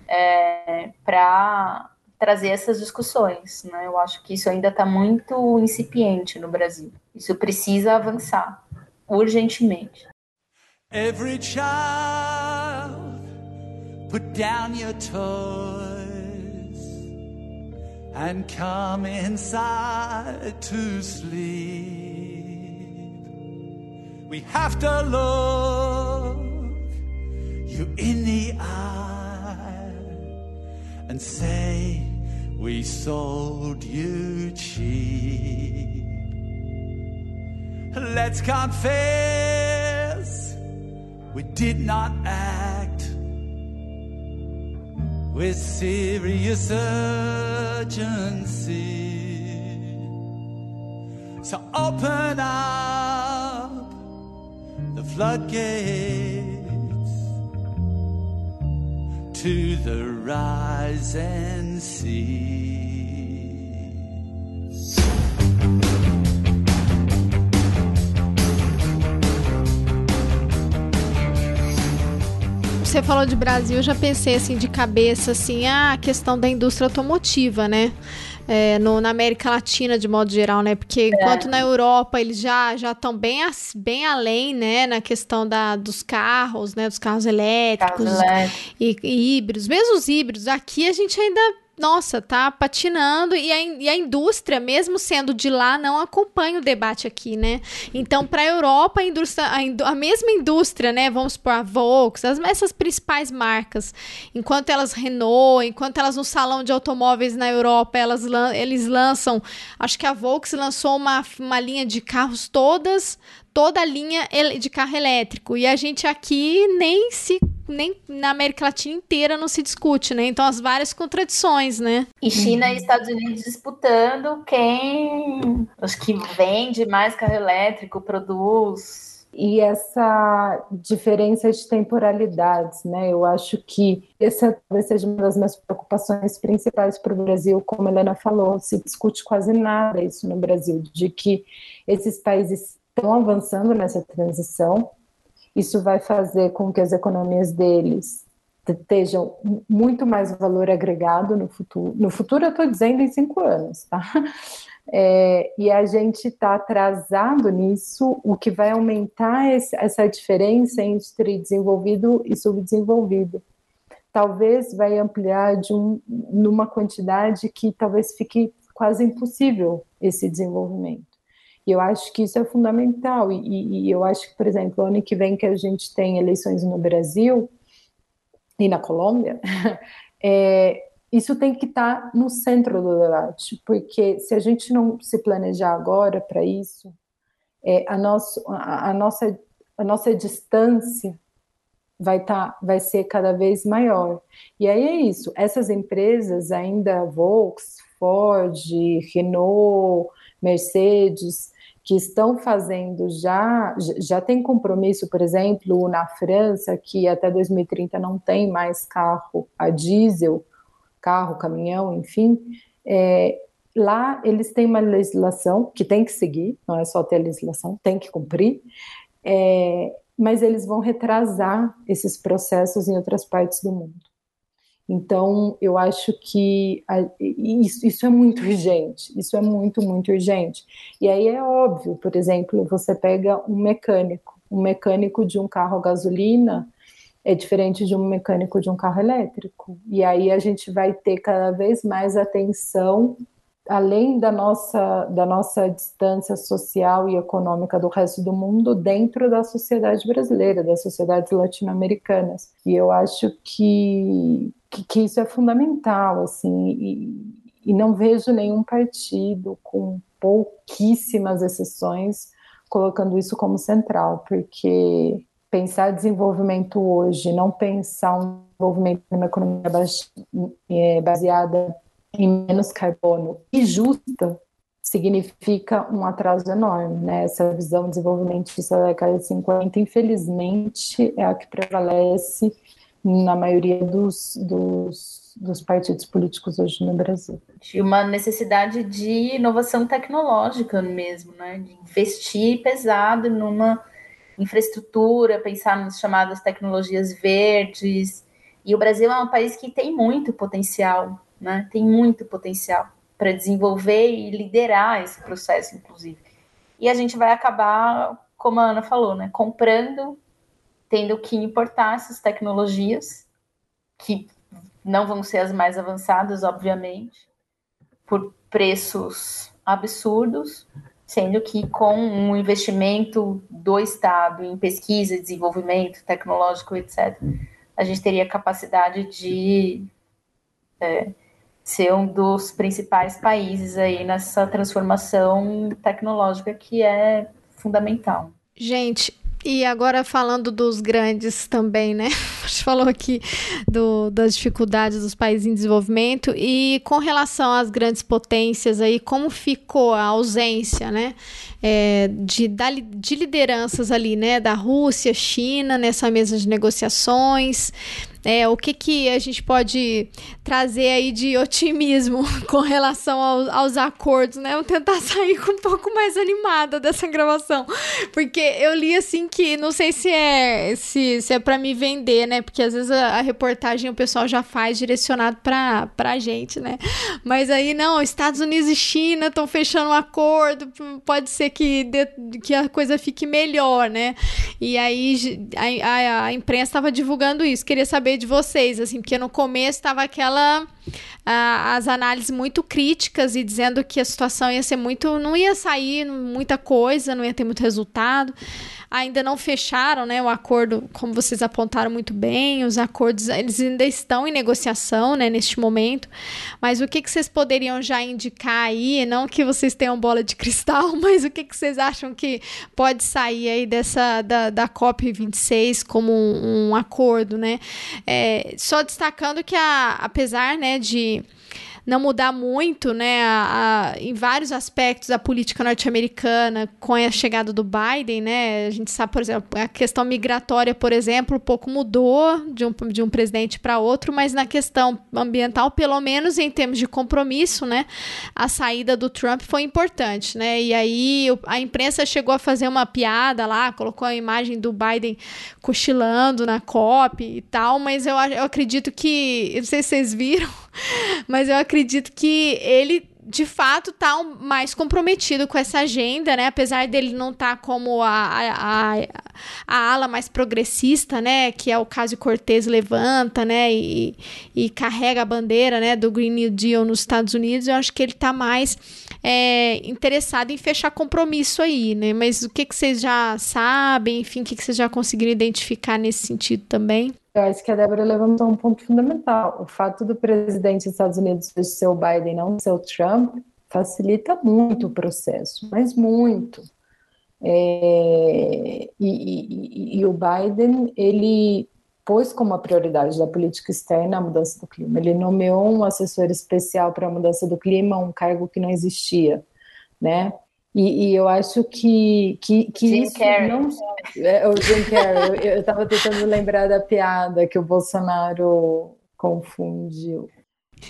é, para trazer essas discussões, né? Eu acho que isso ainda está muito incipiente no Brasil. Isso precisa avançar urgentemente. Every child Put down your toys and come inside to sleep. We have to look you in the eye and say we sold you cheap. Let's confess we did not act with serious urgency. So open up the floodgates to the rising sea.
você falou de Brasil, eu já pensei assim de cabeça assim, ah, a questão da indústria automotiva, né? É, no, na América Latina de modo geral, né? Porque é. enquanto na Europa eles já já estão bem, bem além, né? Na questão da, dos carros, né? Dos carros elétricos carros elétricos. E, e híbridos, mesmo os híbridos. Aqui a gente ainda nossa, tá patinando e a, e a indústria, mesmo sendo de lá, não acompanha o debate aqui, né? Então, para a Europa, a, mesma indústria, né? Vamos supor, a Volks, as, essas principais marcas, enquanto elas Renault, enquanto elas no salão de automóveis na Europa, elas eles lançam, acho que a Volks lançou uma, uma linha de carros todas, toda a linha de carro elétrico, e a gente aqui nem se nem na América Latina inteira não se discute, né? Então as várias contradições, né?
E China e Estados Unidos disputando quem acho que vende mais carro elétrico, produz.
E essa diferença de temporalidades, né? Eu acho que essa talvez seja uma das minhas preocupações principais para o Brasil, como a Helena falou, se discute quase nada isso no Brasil, de que esses países estão avançando nessa transição, isso vai fazer com que as economias deles estejam muito mais valor agregado no futuro. No futuro, eu estou dizendo em cinco anos, tá? É, e a gente está atrasado nisso, o que vai aumentar esse, essa diferença entre desenvolvido e subdesenvolvido. Talvez vai ampliar de um, numa quantidade que talvez fique quase impossível esse desenvolvimento. E eu acho que isso é fundamental. E, e, eu acho que, por exemplo, ano que vem que a gente tem eleições no Brasil e na Colômbia, é, isso tem que estar tá no centro do debate, porque se a gente não se planejar agora para isso, é, a, nosso, a, a, nossa, a nossa distância vai, tá, vai ser cada vez maior. E aí é isso, essas empresas ainda, Volks, Ford, Renault, Mercedes, que estão fazendo já, já tem compromisso, por exemplo, na França, que até 2030 não tem mais carro a diesel, carro, caminhão, enfim, é, lá eles têm uma legislação que tem que seguir, não é só ter legislação, tem que cumprir, é, mas eles vão retrasar esses processos em outras partes do mundo. Então, eu acho que a, isso, isso, é muito urgente, isso é muito, muito urgente. E aí é óbvio, por exemplo, você pega um mecânico, um mecânico de um carro a gasolina é diferente de um mecânico de um carro elétrico. E aí a gente vai ter cada vez mais atenção além da nossa, da nossa distância social e econômica do resto do mundo, dentro da sociedade brasileira, das sociedades latino-americanas. E eu acho que, que, que, isso é fundamental, assim, e, e não vejo nenhum partido, com pouquíssimas exceções, colocando isso como central, porque pensar desenvolvimento hoje, não pensar um desenvolvimento numa economia é, baseada em menos carbono e justa significa um atraso enorme, né? Essa visão desenvolvimentista da década de 50, infelizmente, é a que prevalece na maioria dos, dos, dos partidos políticos hoje no Brasil.
De uma necessidade de inovação tecnológica mesmo, né? De investir pesado numa infraestrutura, pensar nas chamadas tecnologias verdes. E o Brasil é um país que tem muito potencial né? Tem muito potencial para desenvolver e liderar esse processo, inclusive. E a gente vai acabar, como a Ana falou, né, comprando, tendo que importar essas tecnologias, que não vão ser as mais avançadas, obviamente, por preços absurdos, sendo que com um investimento do Estado em pesquisa, desenvolvimento tecnológico, etc., a gente teria capacidade de é, ser um dos principais países aí nessa transformação tecnológica que é fundamental.
Gente, e agora falando dos grandes também, né? Gente falou aqui do, das dificuldades dos países em desenvolvimento e com relação às grandes potências aí, como ficou a ausência, né? É, de, de lideranças ali, né? Da Rússia, China, nessa mesa de negociações. É, o que, que a gente pode trazer aí de otimismo com relação ao, aos acordos, né? Vou tentar sair um pouco mais animada dessa gravação, porque eu li assim que não sei se é se, se é para me vender, né? Porque às vezes a, a, reportagem o pessoal já faz direcionado para pra gente, né? Mas aí não, Estados Unidos e China estão fechando um acordo, pode ser que, que a coisa fique melhor, né? E aí a, a, a imprensa estava divulgando isso. Queria saber de vocês, assim, porque no começo estava aquela. As análises muito críticas e dizendo que a situação ia ser muito. não ia sair muita coisa, não ia ter muito resultado. Ainda não fecharam, né, o acordo, como vocês apontaram muito bem, os acordos, eles ainda estão em negociação, né, neste momento, mas o que, que vocês poderiam já indicar aí, não que vocês tenham bola de cristal, mas o que, que vocês acham que pode sair aí dessa, da, da COP26 como um, um acordo, né, é, só destacando que a, apesar, né, de não mudar muito, né, a, a, em vários aspectos a política norte-americana com a chegada do Biden, né, a gente sabe, por exemplo, a questão migratória, por exemplo, pouco mudou de um, de um presidente para outro, mas na questão ambiental, pelo menos em termos de compromisso, né, a saída do Trump foi importante, né, e aí a imprensa chegou a fazer uma piada lá, colocou a imagem do Biden cochilando na COP e tal, mas eu, eu acredito que, não sei se vocês viram, mas eu acredito que ele de fato tá mais comprometido com essa agenda, né? Apesar dele não estar tá como a, a, a, a, ala mais progressista, né? Que é o caso Cortez levanta, né? E, e carrega a bandeira, né? Do Green New Deal nos Estados Unidos. Eu acho que ele tá mais é, interessado em fechar compromisso aí, né? Mas o que, que vocês já sabem? Enfim, o que, que vocês já conseguiram identificar nesse sentido também?
Eu acho que a Débora levantou um ponto fundamental. O fato do presidente dos Estados Unidos ser o Biden, não ser o Trump, facilita muito o processo, mas muito. É, e, e, e, o Biden, ele pôs como a prioridade da política externa a mudança do clima. Ele nomeou um assessor especial para a mudança do clima, um cargo que não existia, né? E, e, eu acho que, que, que
Jim isso Carrey. não.
É, o Jim Carrey, eu estava tentando lembrar da piada que o Bolsonaro confundiu.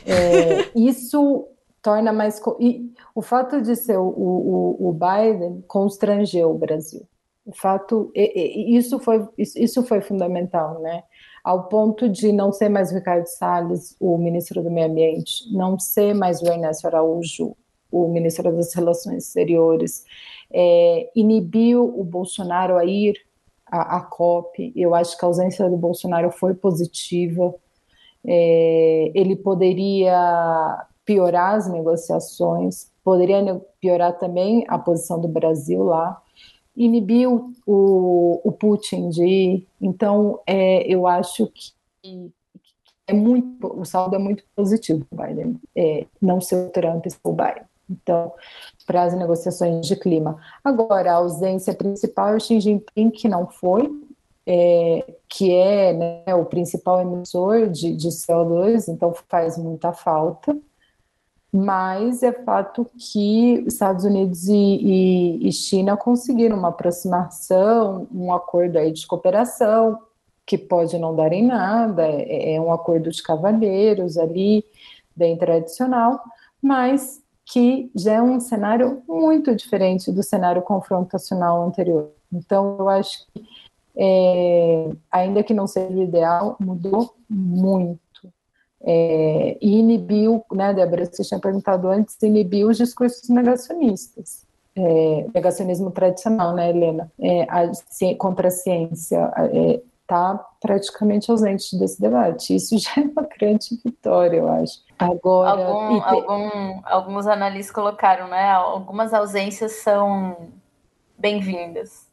É, isso torna mais. E o fato de ser o, o, o Biden constrangeu o Brasil. O fato, isso foi, isso foi fundamental, né? Ao ponto de não ser mais Ricardo Salles, o ministro do Meio Ambiente, não ser mais o Ernesto Araújo, o ministro das Relações Exteriores, é, inibiu o Bolsonaro a ir à, à, COP. Eu acho que a ausência do Bolsonaro foi positiva. É, ele poderia piorar as negociações, poderia piorar também a posição do Brasil lá, inibiu o, o Putin de ir. Então, é, eu acho que é muito, o saldo é muito positivo Biden, é, não ser o Trump, ser o Biden. Então, para as negociações de clima. Agora, a ausência principal é o Xi Jinping, que não foi, é, que é né, o principal emissor de, de CO2, então faz muita falta. Mas é fato que Estados Unidos e, e, e China conseguiram uma aproximação, um acordo aí de cooperação, que pode não dar em nada, é, é um acordo de cavalheiros ali, bem tradicional, mas que já é um cenário muito diferente do cenário confrontacional anterior. Então, eu acho que é, ainda que não seja o ideal, mudou muito. É, e inibiu, né, Débora, você tinha perguntado antes, inibiu os discursos negacionistas. É, negacionismo tradicional, né, Helena? É, a, contra a ciência está praticamente ausente desse debate. Isso já é uma grande vitória, eu acho.
Agora, Algum, te... algum, alguns analistas colocaram, né? Algumas ausências são bem-vindas.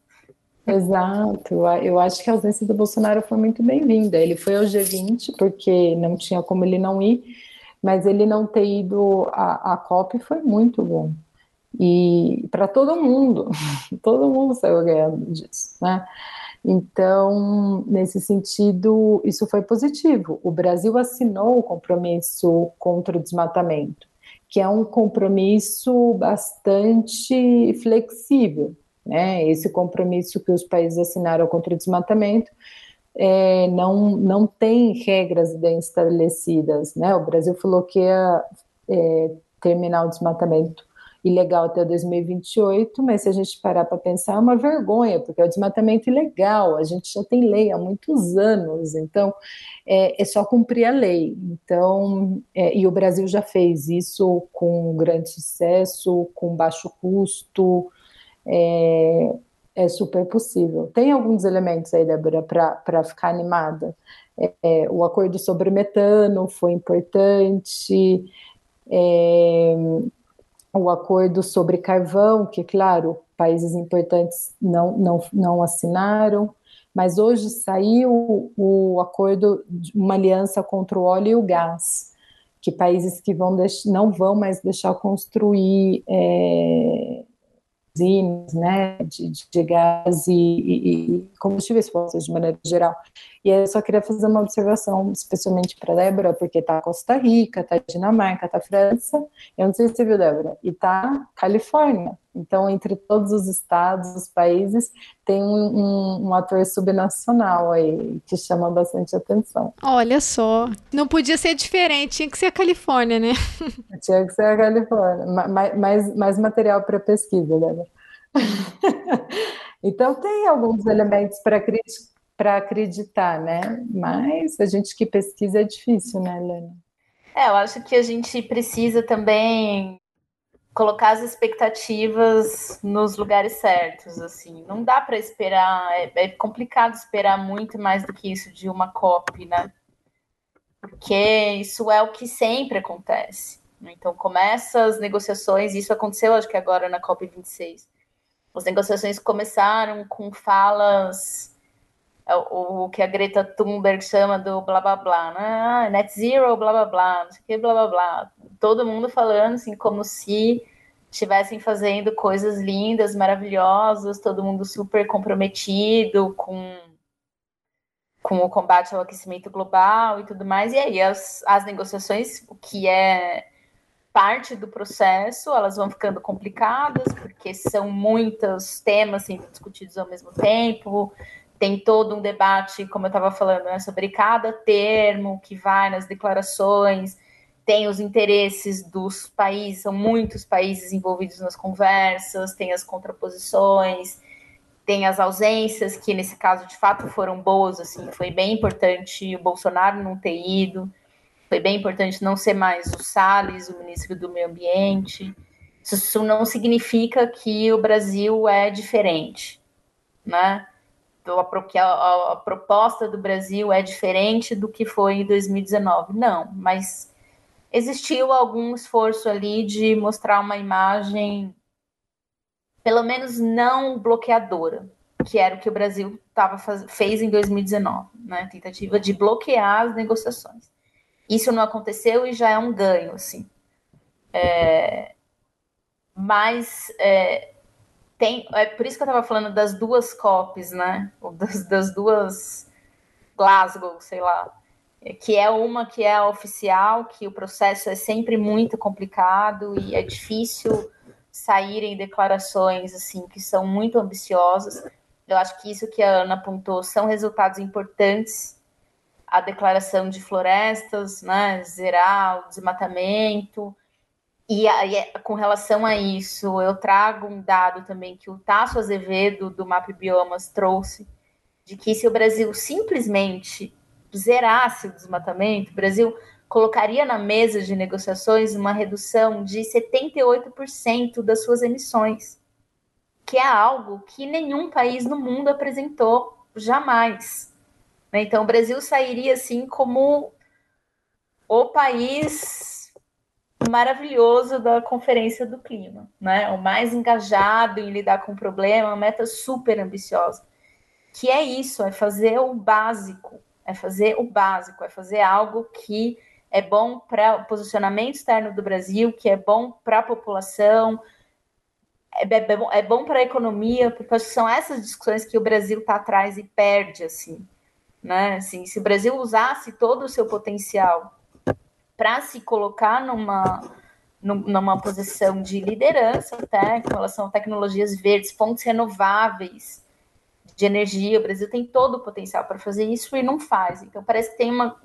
Exato, eu acho que a ausência do Bolsonaro foi muito bem-vinda. Ele foi ao G20 porque não tinha como ele não ir, mas ele não ter ido à, à COP foi muito bom. E para todo mundo, todo mundo saiu ganhando disso, né? Então, nesse sentido, isso foi positivo. O Brasil assinou o compromisso contra o desmatamento, que é um compromisso bastante flexível né? Esse compromisso que os países assinaram contra o desmatamento é, não, não tem regras bem estabelecidas. Né? O Brasil falou que ia é, terminar o desmatamento ilegal até 2028, mas se a gente parar para pensar, é uma vergonha, porque é o desmatamento ilegal, a gente já tem lei há muitos anos, então é, é só cumprir a lei. Então, é, e o Brasil já fez isso com grande sucesso, com baixo custo, é, é super possível. Tem alguns elementos aí, Débora, para ficar animada. É, o acordo sobre metano foi importante, é, o acordo sobre carvão, que, claro, países importantes não, não, não assinaram, mas hoje saiu o acordo, uma aliança contra o óleo e o gás, que países que vão não vão mais deixar construir é, né, de, de gás e, e, e, combustíveis fósseis de maneira geral. E eu só queria fazer uma observação, especialmente para Débora, porque tá Costa Rica, tá Dinamarca, tá França, eu não sei se você viu, Débora, e tá Califórnia. Então, entre todos os estados, os países, tem um, um, um, ator subnacional aí que chama bastante atenção.
Olha só, não podia ser diferente, tinha que ser a Califórnia, né?
tinha que ser a Califórnia. Mais, mais, mais material para pesquisa, né? então, tem alguns elementos para acreditar, né? Mas a gente que pesquisa é difícil, né, Helena?
É, eu acho que a gente precisa também colocar as expectativas nos lugares certos, assim. Não dá para esperar, é, é, complicado esperar muito mais do que isso de uma COP, né? Porque isso é o que sempre acontece. Então começa as negociações, isso aconteceu acho que agora na COP 26. As negociações começaram com falas o, o que a Greta Thunberg chama do blá blá blá, né? Ah, net zero, blá blá blá, não sei o que, blá blá blá. Todo mundo falando assim, como se estivessem fazendo coisas lindas, maravilhosas, todo mundo super comprometido com, com o combate ao aquecimento global e tudo mais. E aí as, as negociações, o que é parte do processo, elas vão ficando complicadas, porque são muitos temas sendo discutidos ao mesmo tempo, tem todo um debate, como eu estava falando, né, sobre cada termo que vai nas declarações, tem os interesses dos países, são muitos países envolvidos nas conversas, tem as contraposições, tem as ausências, que nesse caso de fato foram boas, assim, foi bem importante o Bolsonaro não ter ido, foi bem importante não ser mais o Salles, o ministro do Meio Ambiente. Isso não significa que o Brasil é diferente, né? Então, a, a, a, proposta do Brasil é diferente do que foi em 2019. Não, mas existiu algum esforço ali de mostrar uma imagem, pelo menos não bloqueadora, que era o que o Brasil tava faz... fez em 2019, né? Tentativa de bloquear as negociações. Isso não aconteceu e já é um ganho, assim. É... Mas é... tem, é por isso que eu estava falando das duas COPs, né? Das, das duas Glasgow, sei lá, que é uma que é oficial, que o processo é sempre muito complicado e é difícil saírem declarações assim que são muito ambiciosas. Eu acho que isso que a Ana apontou são resultados importantes. A declaração de florestas, né, zerar o desmatamento. E, aí, com relação a isso, eu trago um dado também que o Tasso Azevedo, do Map Biomas, trouxe, de que se o Brasil simplesmente zerasse o desmatamento, o Brasil colocaria na mesa de negociações uma redução de 78% das suas emissões, que é algo que nenhum país no mundo apresentou jamais. Né? Então, o Brasil sairia assim como o país maravilhoso da Conferência do Clima, né? o mais engajado em lidar com o problema, uma meta super ambiciosa que é isso, é fazer o básico, é fazer o básico, é fazer algo que é bom para o posicionamento externo do Brasil, que é bom para a população, é, é, bom, é bom para a economia, porque são essas discussões que o Brasil está atrás e perde, assim, né? Assim, se o Brasil usasse todo o seu potencial para se colocar numa numa posição de liderança até com relação a tecnologias verdes, fontes renováveis, de energia. O Brasil tem todo o potencial para fazer isso e não faz. Então parece que tem uma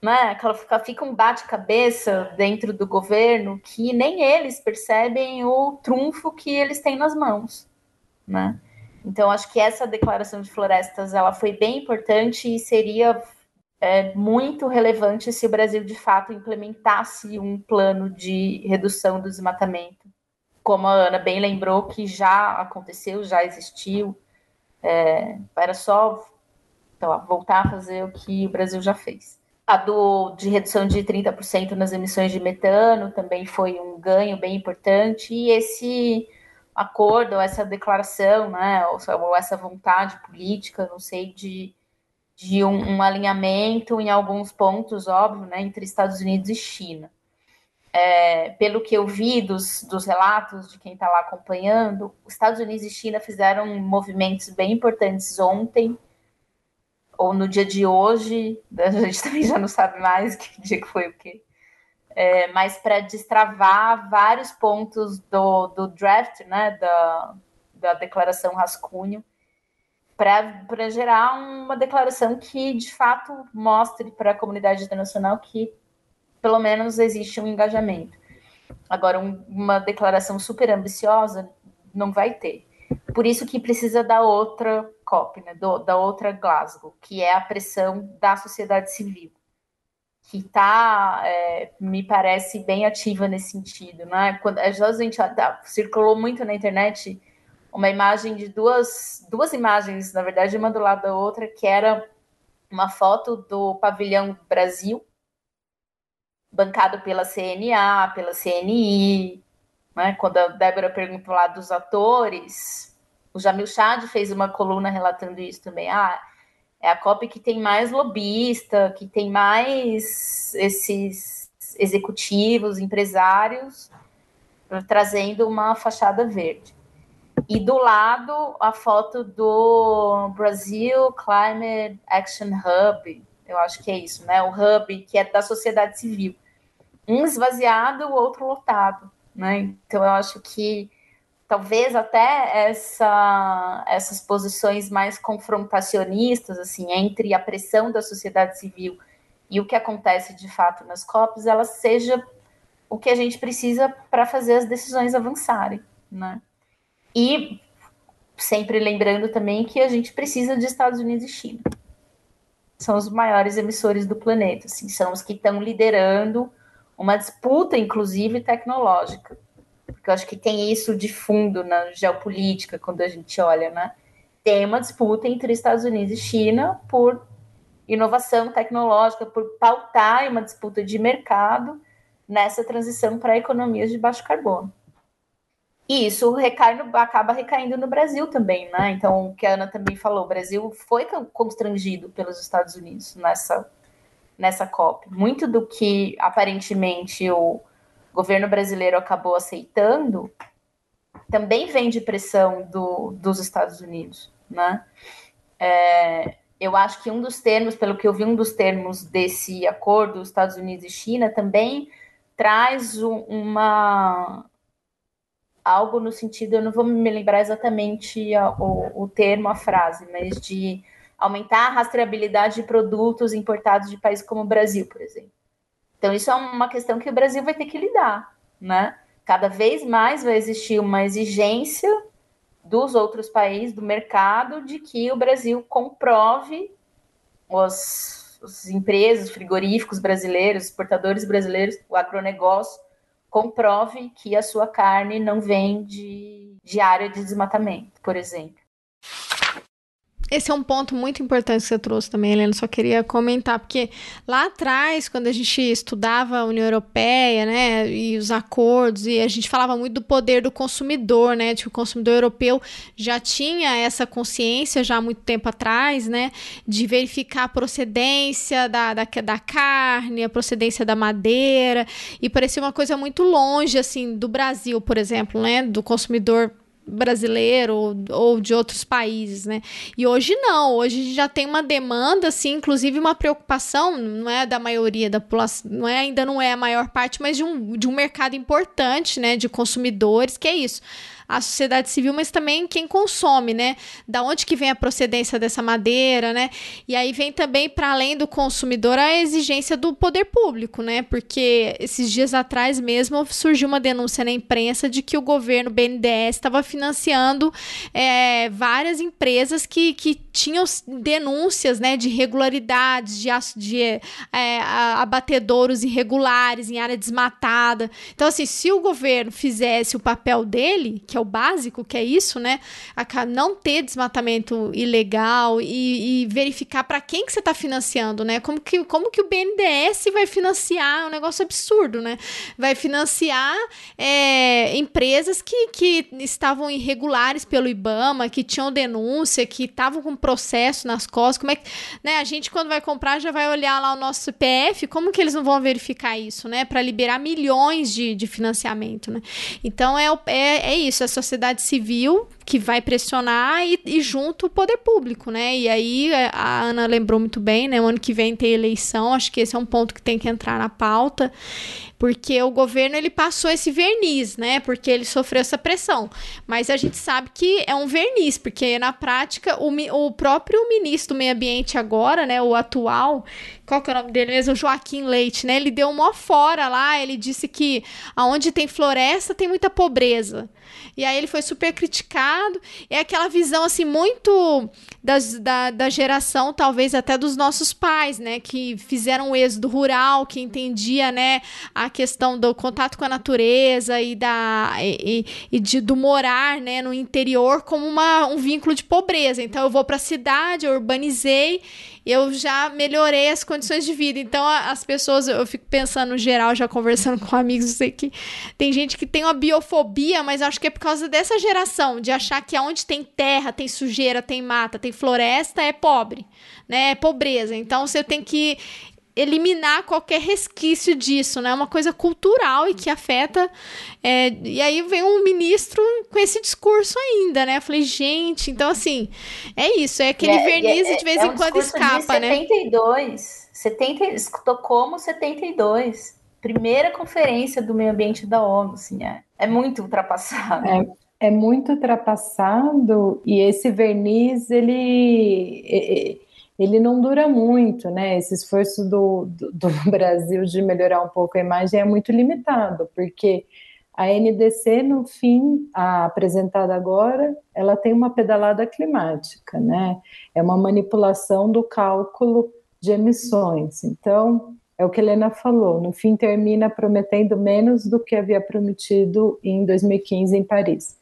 né, aquela fica, fica um bate-cabeça dentro do governo que nem eles percebem o trunfo que eles têm nas mãos, né? Então acho que essa declaração de florestas ela foi bem importante e seria é, muito relevante se o Brasil de fato implementasse um plano de redução do desmatamento, como a Ana bem lembrou que já aconteceu, já existiu é, era só então, voltar a fazer o que o Brasil já fez. A do, de redução de 30% nas emissões de metano também foi um ganho bem importante, e esse acordo, essa declaração, né, ou essa vontade política, não sei, de, de um, um, alinhamento em alguns pontos, óbvio, né, entre Estados Unidos e China é, pelo que eu vi dos, dos relatos de quem está lá acompanhando, os Estados Unidos e China fizeram movimentos bem importantes ontem, ou no dia de hoje, a gente também já não sabe mais que dia que foi o quê. É, mas para destravar vários pontos do, do draft, né, da, da declaração rascunho, para gerar uma declaração que de fato mostre para a comunidade internacional que pelo menos existe um engajamento. Agora, um, uma declaração super ambiciosa não vai ter. Por isso que precisa da outra COP, né, do, da outra Glasgow, que é a pressão da sociedade civil, que está, é, me parece, bem ativa nesse sentido. Né? Quando, a gente tá, circulou muito na internet uma imagem de duas, duas imagens, na verdade, uma do lado da outra, que era uma foto do pavilhão Brasil, bancado pela CNA, pela CNI, né? Quando a Débora perguntou lá dos atores, o Jamil Chad fez uma coluna relatando isso também. Ah, é a COP que tem mais lobista, que tem mais esses executivos, empresários, trazendo uma fachada verde. E do lado, a foto do Brasil Climate Action Hub, eu acho que é isso, né? O hub que é da sociedade civil. Um esvaziado, o outro lotado, né? Então eu acho que talvez até essa, essas posições mais confrontacionistas, assim, entre a pressão da sociedade civil e o que acontece de fato nas COPs, ela seja o que a gente precisa para fazer as decisões avançarem, né? E sempre lembrando também que a gente precisa de Estados Unidos e China são os maiores emissores do planeta, assim, são os que estão liderando uma disputa, inclusive tecnológica, porque eu acho que tem isso de fundo na geopolítica quando a gente olha, né? Tem uma disputa entre Estados Unidos e China por inovação tecnológica, por pautar uma disputa de mercado nessa transição para economias de baixo carbono. E isso recai no, acaba recaindo no Brasil também, né? Então, o que a Ana também falou, o Brasil foi constrangido pelos Estados Unidos nessa, nessa COP. Muito do que aparentemente o governo brasileiro acabou aceitando também vem de pressão do, dos Estados Unidos, né? É, eu acho que um dos termos, pelo que eu vi, um dos termos desse acordo Estados Unidos e China também traz um, uma algo no sentido, eu não vou me lembrar exatamente a, o, o termo, a frase, mas de aumentar a rastreabilidade de produtos importados de países como o Brasil, por exemplo. Então, isso é uma questão que o Brasil vai ter que lidar, né? Cada vez mais vai existir uma exigência dos outros países do mercado de que o Brasil comprove os, os empresas, frigoríficos brasileiros, exportadores brasileiros, o agronegócio, comprove que a sua carne não vem de, de área de desmatamento, por exemplo.
Esse é um ponto muito importante que você trouxe também, Helena. Só queria comentar, porque lá atrás, quando a gente estudava a União Europeia, né, e os acordos, e a gente falava muito do poder do consumidor, né, que o consumidor europeu já tinha essa consciência já há muito tempo atrás, né, de verificar a procedência da, da, da carne, a procedência da madeira, e parecia uma coisa muito longe, assim, do Brasil, por exemplo, né, do consumidor brasileiro ou, de outros países, né? E hoje não, hoje já tem uma demanda, assim, inclusive uma preocupação, não é da maioria da população, não é, ainda não é a maior parte, mas de um, de um mercado importante, né, de consumidores, que é isso a sociedade civil, mas também quem consome, né? Da onde que vem a procedência dessa madeira, né? E aí vem também, para além do consumidor, a exigência do poder público, né? Porque esses dias atrás mesmo surgiu uma denúncia na imprensa de que o governo BNDES estava financiando é, várias empresas que, que tinham denúncias né, de irregularidades, de, de é, abatedouros irregulares em área desmatada. Então, assim, se o governo fizesse o papel dele, que é o básico, que é isso, né? Não ter desmatamento ilegal e, e verificar para quem que você está financiando, né? Como que, como que o BNDES vai financiar? É um negócio absurdo, né? Vai financiar é, empresas que, que estavam irregulares pelo IBAMA, que tinham denúncia, que estavam com processo nas costas. Como é que, né? A gente quando vai comprar já vai olhar lá o nosso CPF, como que eles não vão verificar isso, né? Para liberar milhões de, de financiamento, né? Então é, é, é isso, a sociedade civil que vai pressionar e, e, junto o poder público, né? E aí é, a Ana lembrou muito bem, né? O ano que vem tem eleição, acho que esse é um ponto que tem que entrar na pauta, porque o governo ele passou esse verniz, né? Porque ele sofreu essa pressão. Mas a gente sabe que é um verniz, porque na prática o, o próprio ministro do Meio Ambiente agora, né? O atual, qual que é o nome dele mesmo? Joaquim Leite, né? Ele deu uma fora lá, ele disse que aonde tem floresta tem muita pobreza. E aí ele foi super criticado. É aquela visão, assim, muito das, da, da geração, talvez até dos nossos pais, né? Que fizeram o êxodo rural, que entendia, né? A questão do contato com a natureza e, da, e, e de, do morar, né? No interior como uma, um vínculo de pobreza. Então, eu vou para a cidade, eu urbanizei eu já melhorei as condições de vida. Então, as pessoas, eu fico pensando no geral, já conversando com amigos, sei que tem gente que tem uma biofobia, mas acho que é por causa dessa geração, de achar que aonde tem terra, tem sujeira, tem mata, tem floresta, é pobre, né? É pobreza. Então, você tem que eliminar qualquer resquício disso, né? É uma coisa cultural e que afeta. É, e aí vem um ministro com esse discurso ainda, né? Eu falei, gente, então assim, é isso, é aquele é, verniz é, de vez é em um quando escapa,
de 72, né? 70, como 72. Primeira conferência do meio ambiente da ONU, assim, é, é muito ultrapassado.
É, é muito ultrapassado e esse verniz, ele ele não dura muito, né? Esse esforço do, do, do, Brasil de melhorar um pouco a imagem é muito limitado, porque a NDC, no fim, a apresentada agora, ela tem uma pedalada climática, né? É uma manipulação do cálculo de emissões. Então, é o que a Helena falou, no fim termina prometendo menos do que havia prometido em 2015 em Paris.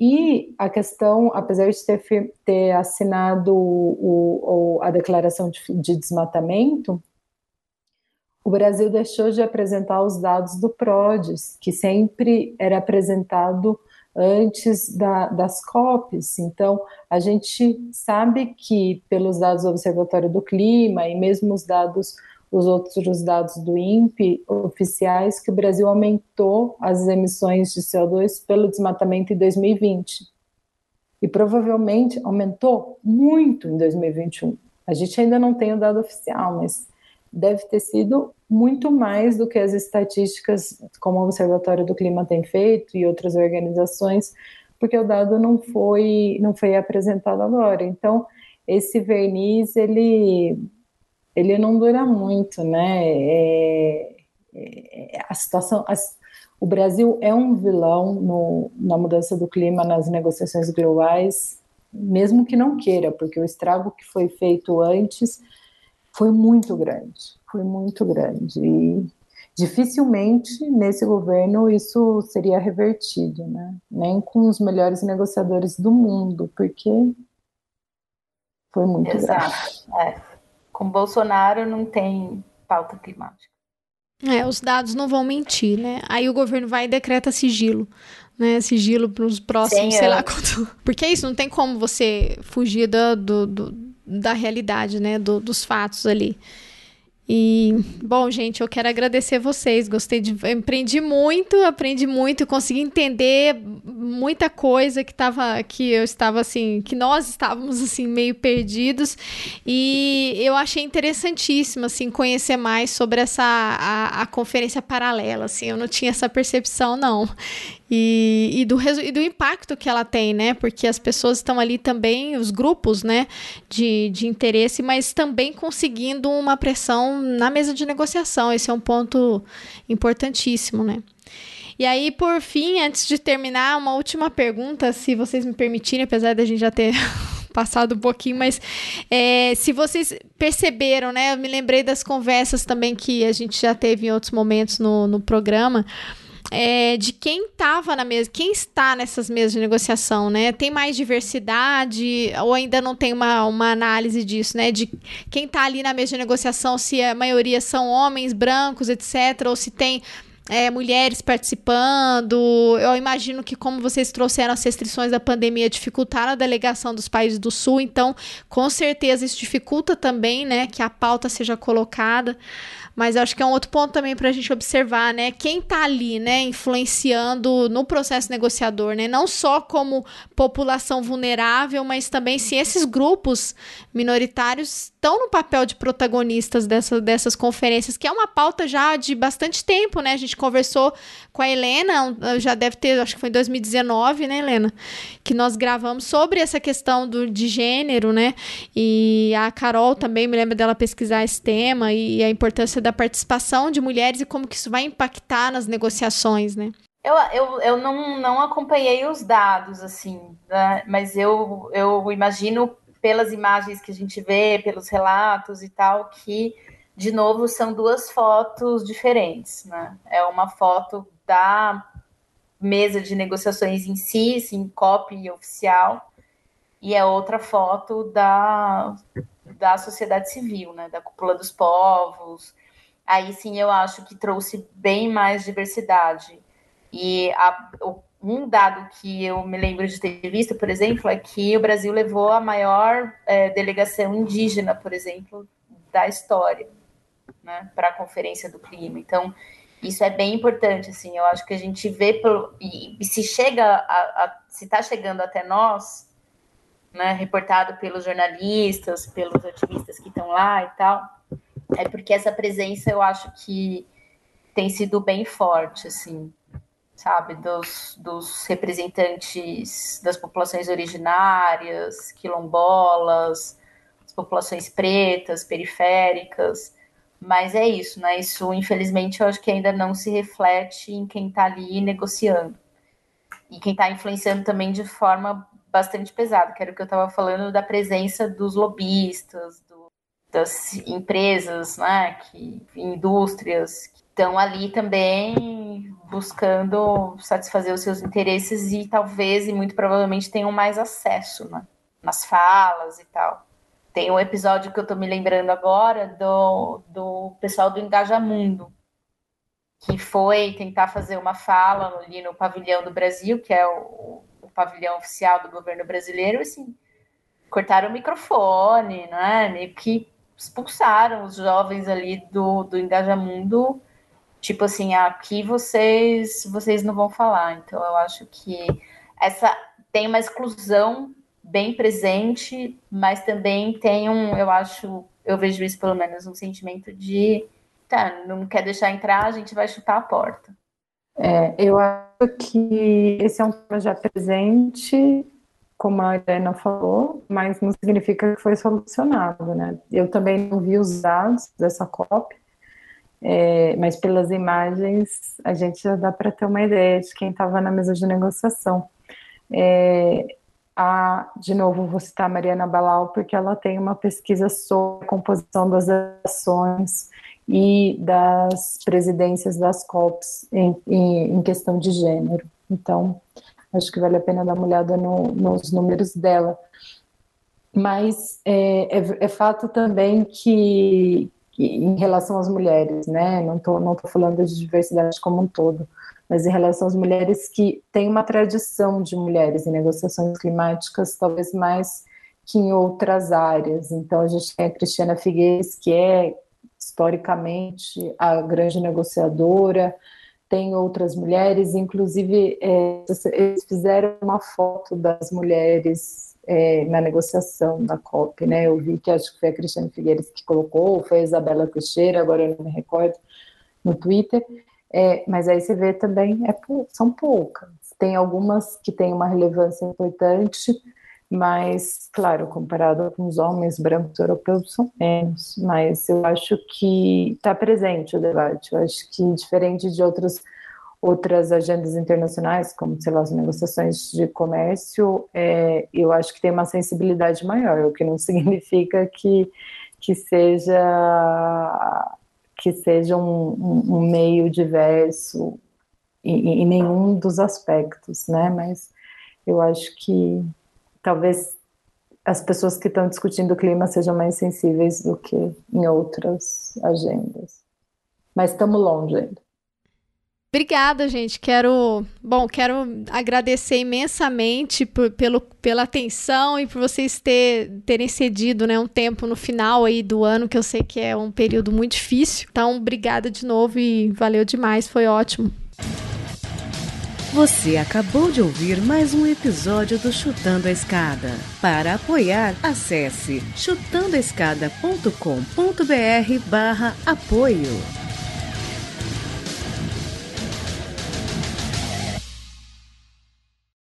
E a questão, apesar de ter, ter assinado o, o, a declaração de, de desmatamento, o Brasil deixou de apresentar os dados do PRODES, que sempre era apresentado antes da, das COPs. Então, a gente sabe que, pelos dados do Observatório do Clima e mesmo os dados, os outros dados do INPE oficiais, que o Brasil aumentou as emissões de CO2 pelo desmatamento em 2020. E provavelmente aumentou muito em 2021. A gente ainda não tem o dado oficial, mas deve ter sido muito mais do que as estatísticas como o Observatório do Clima tem feito e outras organizações, porque o dado não foi não foi apresentado agora. Então, esse verniz ele ele não dura muito, né? É, é, a situação as, o Brasil é um vilão no, na mudança do clima nas negociações globais, mesmo que não queira, porque o estrago que foi feito antes foi muito grande, foi muito grande. E dificilmente nesse governo isso seria revertido, né? Nem com os melhores negociadores do mundo, porque foi muito Exato. grave.
É. Com Bolsonaro não tem pauta climática.
É, os dados não vão mentir, né? Aí o governo vai e decreta sigilo, né? Sigilo para os próximos, sei lá quanto. Porque é isso, não tem como você fugir do, do, do da realidade, né? Do, dos fatos ali. E, bom, gente, eu quero agradecer vocês. Gostei de. Empreendi muito, aprendi muito, consegui entender muita coisa que tava. que eu estava assim. que nós estávamos assim, meio perdidos. E eu achei interessantíssimo, assim, conhecer mais sobre essa. a, a conferência paralela. Assim, eu não tinha essa percepção, não. E, e, do, e do impacto que ela tem, né? Porque as pessoas estão ali também, os grupos, né, de, de interesse, mas também conseguindo uma pressão na mesa de negociação. Esse é um ponto importantíssimo, né? E aí, por fim, antes de terminar, uma última pergunta, se vocês me permitirem, apesar da gente já ter passado um pouquinho, mas é, se vocês perceberam, né? Eu me lembrei das conversas também que a gente já teve em outros momentos no, no programa é, de quem estava na mesa, quem está nessas mesas de negociação, né? Tem mais diversidade ou ainda não tem uma, uma análise disso, né? De quem está ali na mesa de negociação, se a maioria são homens brancos, etc., ou se tem é, mulheres participando. Eu imagino que, como vocês trouxeram as restrições da pandemia, dificultaram a delegação dos países do Sul, então, com certeza, isso dificulta também, né, que a pauta seja colocada. Mas acho que é um outro ponto também para a gente observar, né? Quem está ali, né, influenciando no processo negociador, né? Não só como população vulnerável, mas também se esses grupos minoritários estão no papel de protagonistas dessa, dessas conferências, que é uma pauta já de bastante tempo, né? A gente conversou com a Helena, já deve ter, acho que foi em 2019, né, Helena? Que nós gravamos sobre essa questão do, de gênero, né? E a Carol também me lembra dela pesquisar esse tema e a importância da participação de mulheres e como que isso vai impactar nas negociações, né?
Eu, eu, eu não, não acompanhei os dados, assim, né? mas eu, eu imagino pelas imagens que a gente vê, pelos relatos e tal, que, de novo, são duas fotos diferentes, né? É uma foto da mesa de negociações em si, sim, copy oficial, e é outra foto da, da sociedade civil, né? Da cúpula dos povos. Aí sim eu acho que trouxe bem mais diversidade. E a, o um dado que eu me lembro de ter visto, por exemplo, é que o Brasil levou a maior é, delegação indígena, por exemplo, da história, né, para a Conferência do Clima. Então, isso é bem importante, assim, eu acho que a gente vê, pelo, e, e se chega, a, a, se está chegando até nós, né, reportado pelos jornalistas, pelos ativistas que estão lá e tal, é porque essa presença eu acho que tem sido bem forte, assim, sabe, dos, dos representantes das populações originárias, quilombolas, as populações pretas, periféricas, mas é isso, né? Isso, infelizmente, eu acho que ainda não se reflete em quem está ali negociando. E quem está influenciando também de forma bastante pesada, que era o que eu estava falando da presença dos lobistas, do, das empresas, né, que, indústrias, que estão ali também buscando satisfazer os seus interesses e talvez e muito provavelmente tenham mais acesso né, nas falas e tal. Tem um episódio que eu tô me lembrando agora do, do pessoal do Engajamundo, que foi tentar fazer uma fala ali no pavilhão do Brasil, que é o, o pavilhão oficial do governo brasileiro, assim, cortaram o microfone, né? Meio que expulsaram os jovens ali do, do Engajamundo, tipo assim, aqui vocês vocês não vão falar. Então eu acho que essa tem uma exclusão bem presente, mas também tem um, eu acho, eu vejo isso pelo menos um sentimento de tá, não quer deixar entrar, a gente vai chutar a porta.
É, eu acho que esse é um tema já presente como a Helena falou, mas não significa que foi solucionado, né? Eu também não vi os dados dessa COP, é, mas pelas imagens a gente já dá para ter uma ideia de quem estava na mesa de negociação. É, a, de novo, vou citar a Mariana Balau, porque ela tem uma pesquisa sobre a composição das ações e das presidências das COPs em, em, em questão de gênero. Então, Acho que vale a pena dar uma olhada no, nos números dela. Mas é, é, é fato também que, em relação às mulheres, né? Não estou não tô falando de diversidade como um todo, mas em relação às mulheres que têm uma tradição de mulheres em negociações climáticas, talvez mais que em outras áreas. Então, a gente tem a Cristiana Figueiredo, que é historicamente a grande negociadora, tem outras mulheres, inclusive é, eles fizeram uma foto das mulheres é, na negociação da COP, né? Eu vi que acho que foi a Cristiane Figueiredo que colocou, foi a Isabela Teixeira, agora eu não me recordo, no Twitter. É, mas aí você vê também, é, são poucas. Tem algumas que têm uma relevância importante, mas, claro, comparado com os homens brancos europeus, são menos. Mas eu acho que está presente o debate. Eu acho que, diferente de outros, outras agendas internacionais, como, sei lá, as negociações de comércio, é, eu acho que tem uma sensibilidade maior, o que não significa que, que seja que seja um, um, um meio diverso em, em nenhum dos aspectos, né? Mas eu acho que talvez as pessoas que estão discutindo o clima sejam mais sensíveis do que em outras agendas. Mas estamos longe ainda.
Obrigada, gente. Quero, bom, quero agradecer imensamente por, pelo, pela atenção e por vocês ter, terem cedido, né, um tempo no final aí do ano, que eu sei que é um período muito difícil. Então, obrigada de novo e valeu demais, foi ótimo.
Você acabou de ouvir mais um episódio do Chutando a Escada. Para apoiar, acesse chutandoaescada.com.br barra apoio.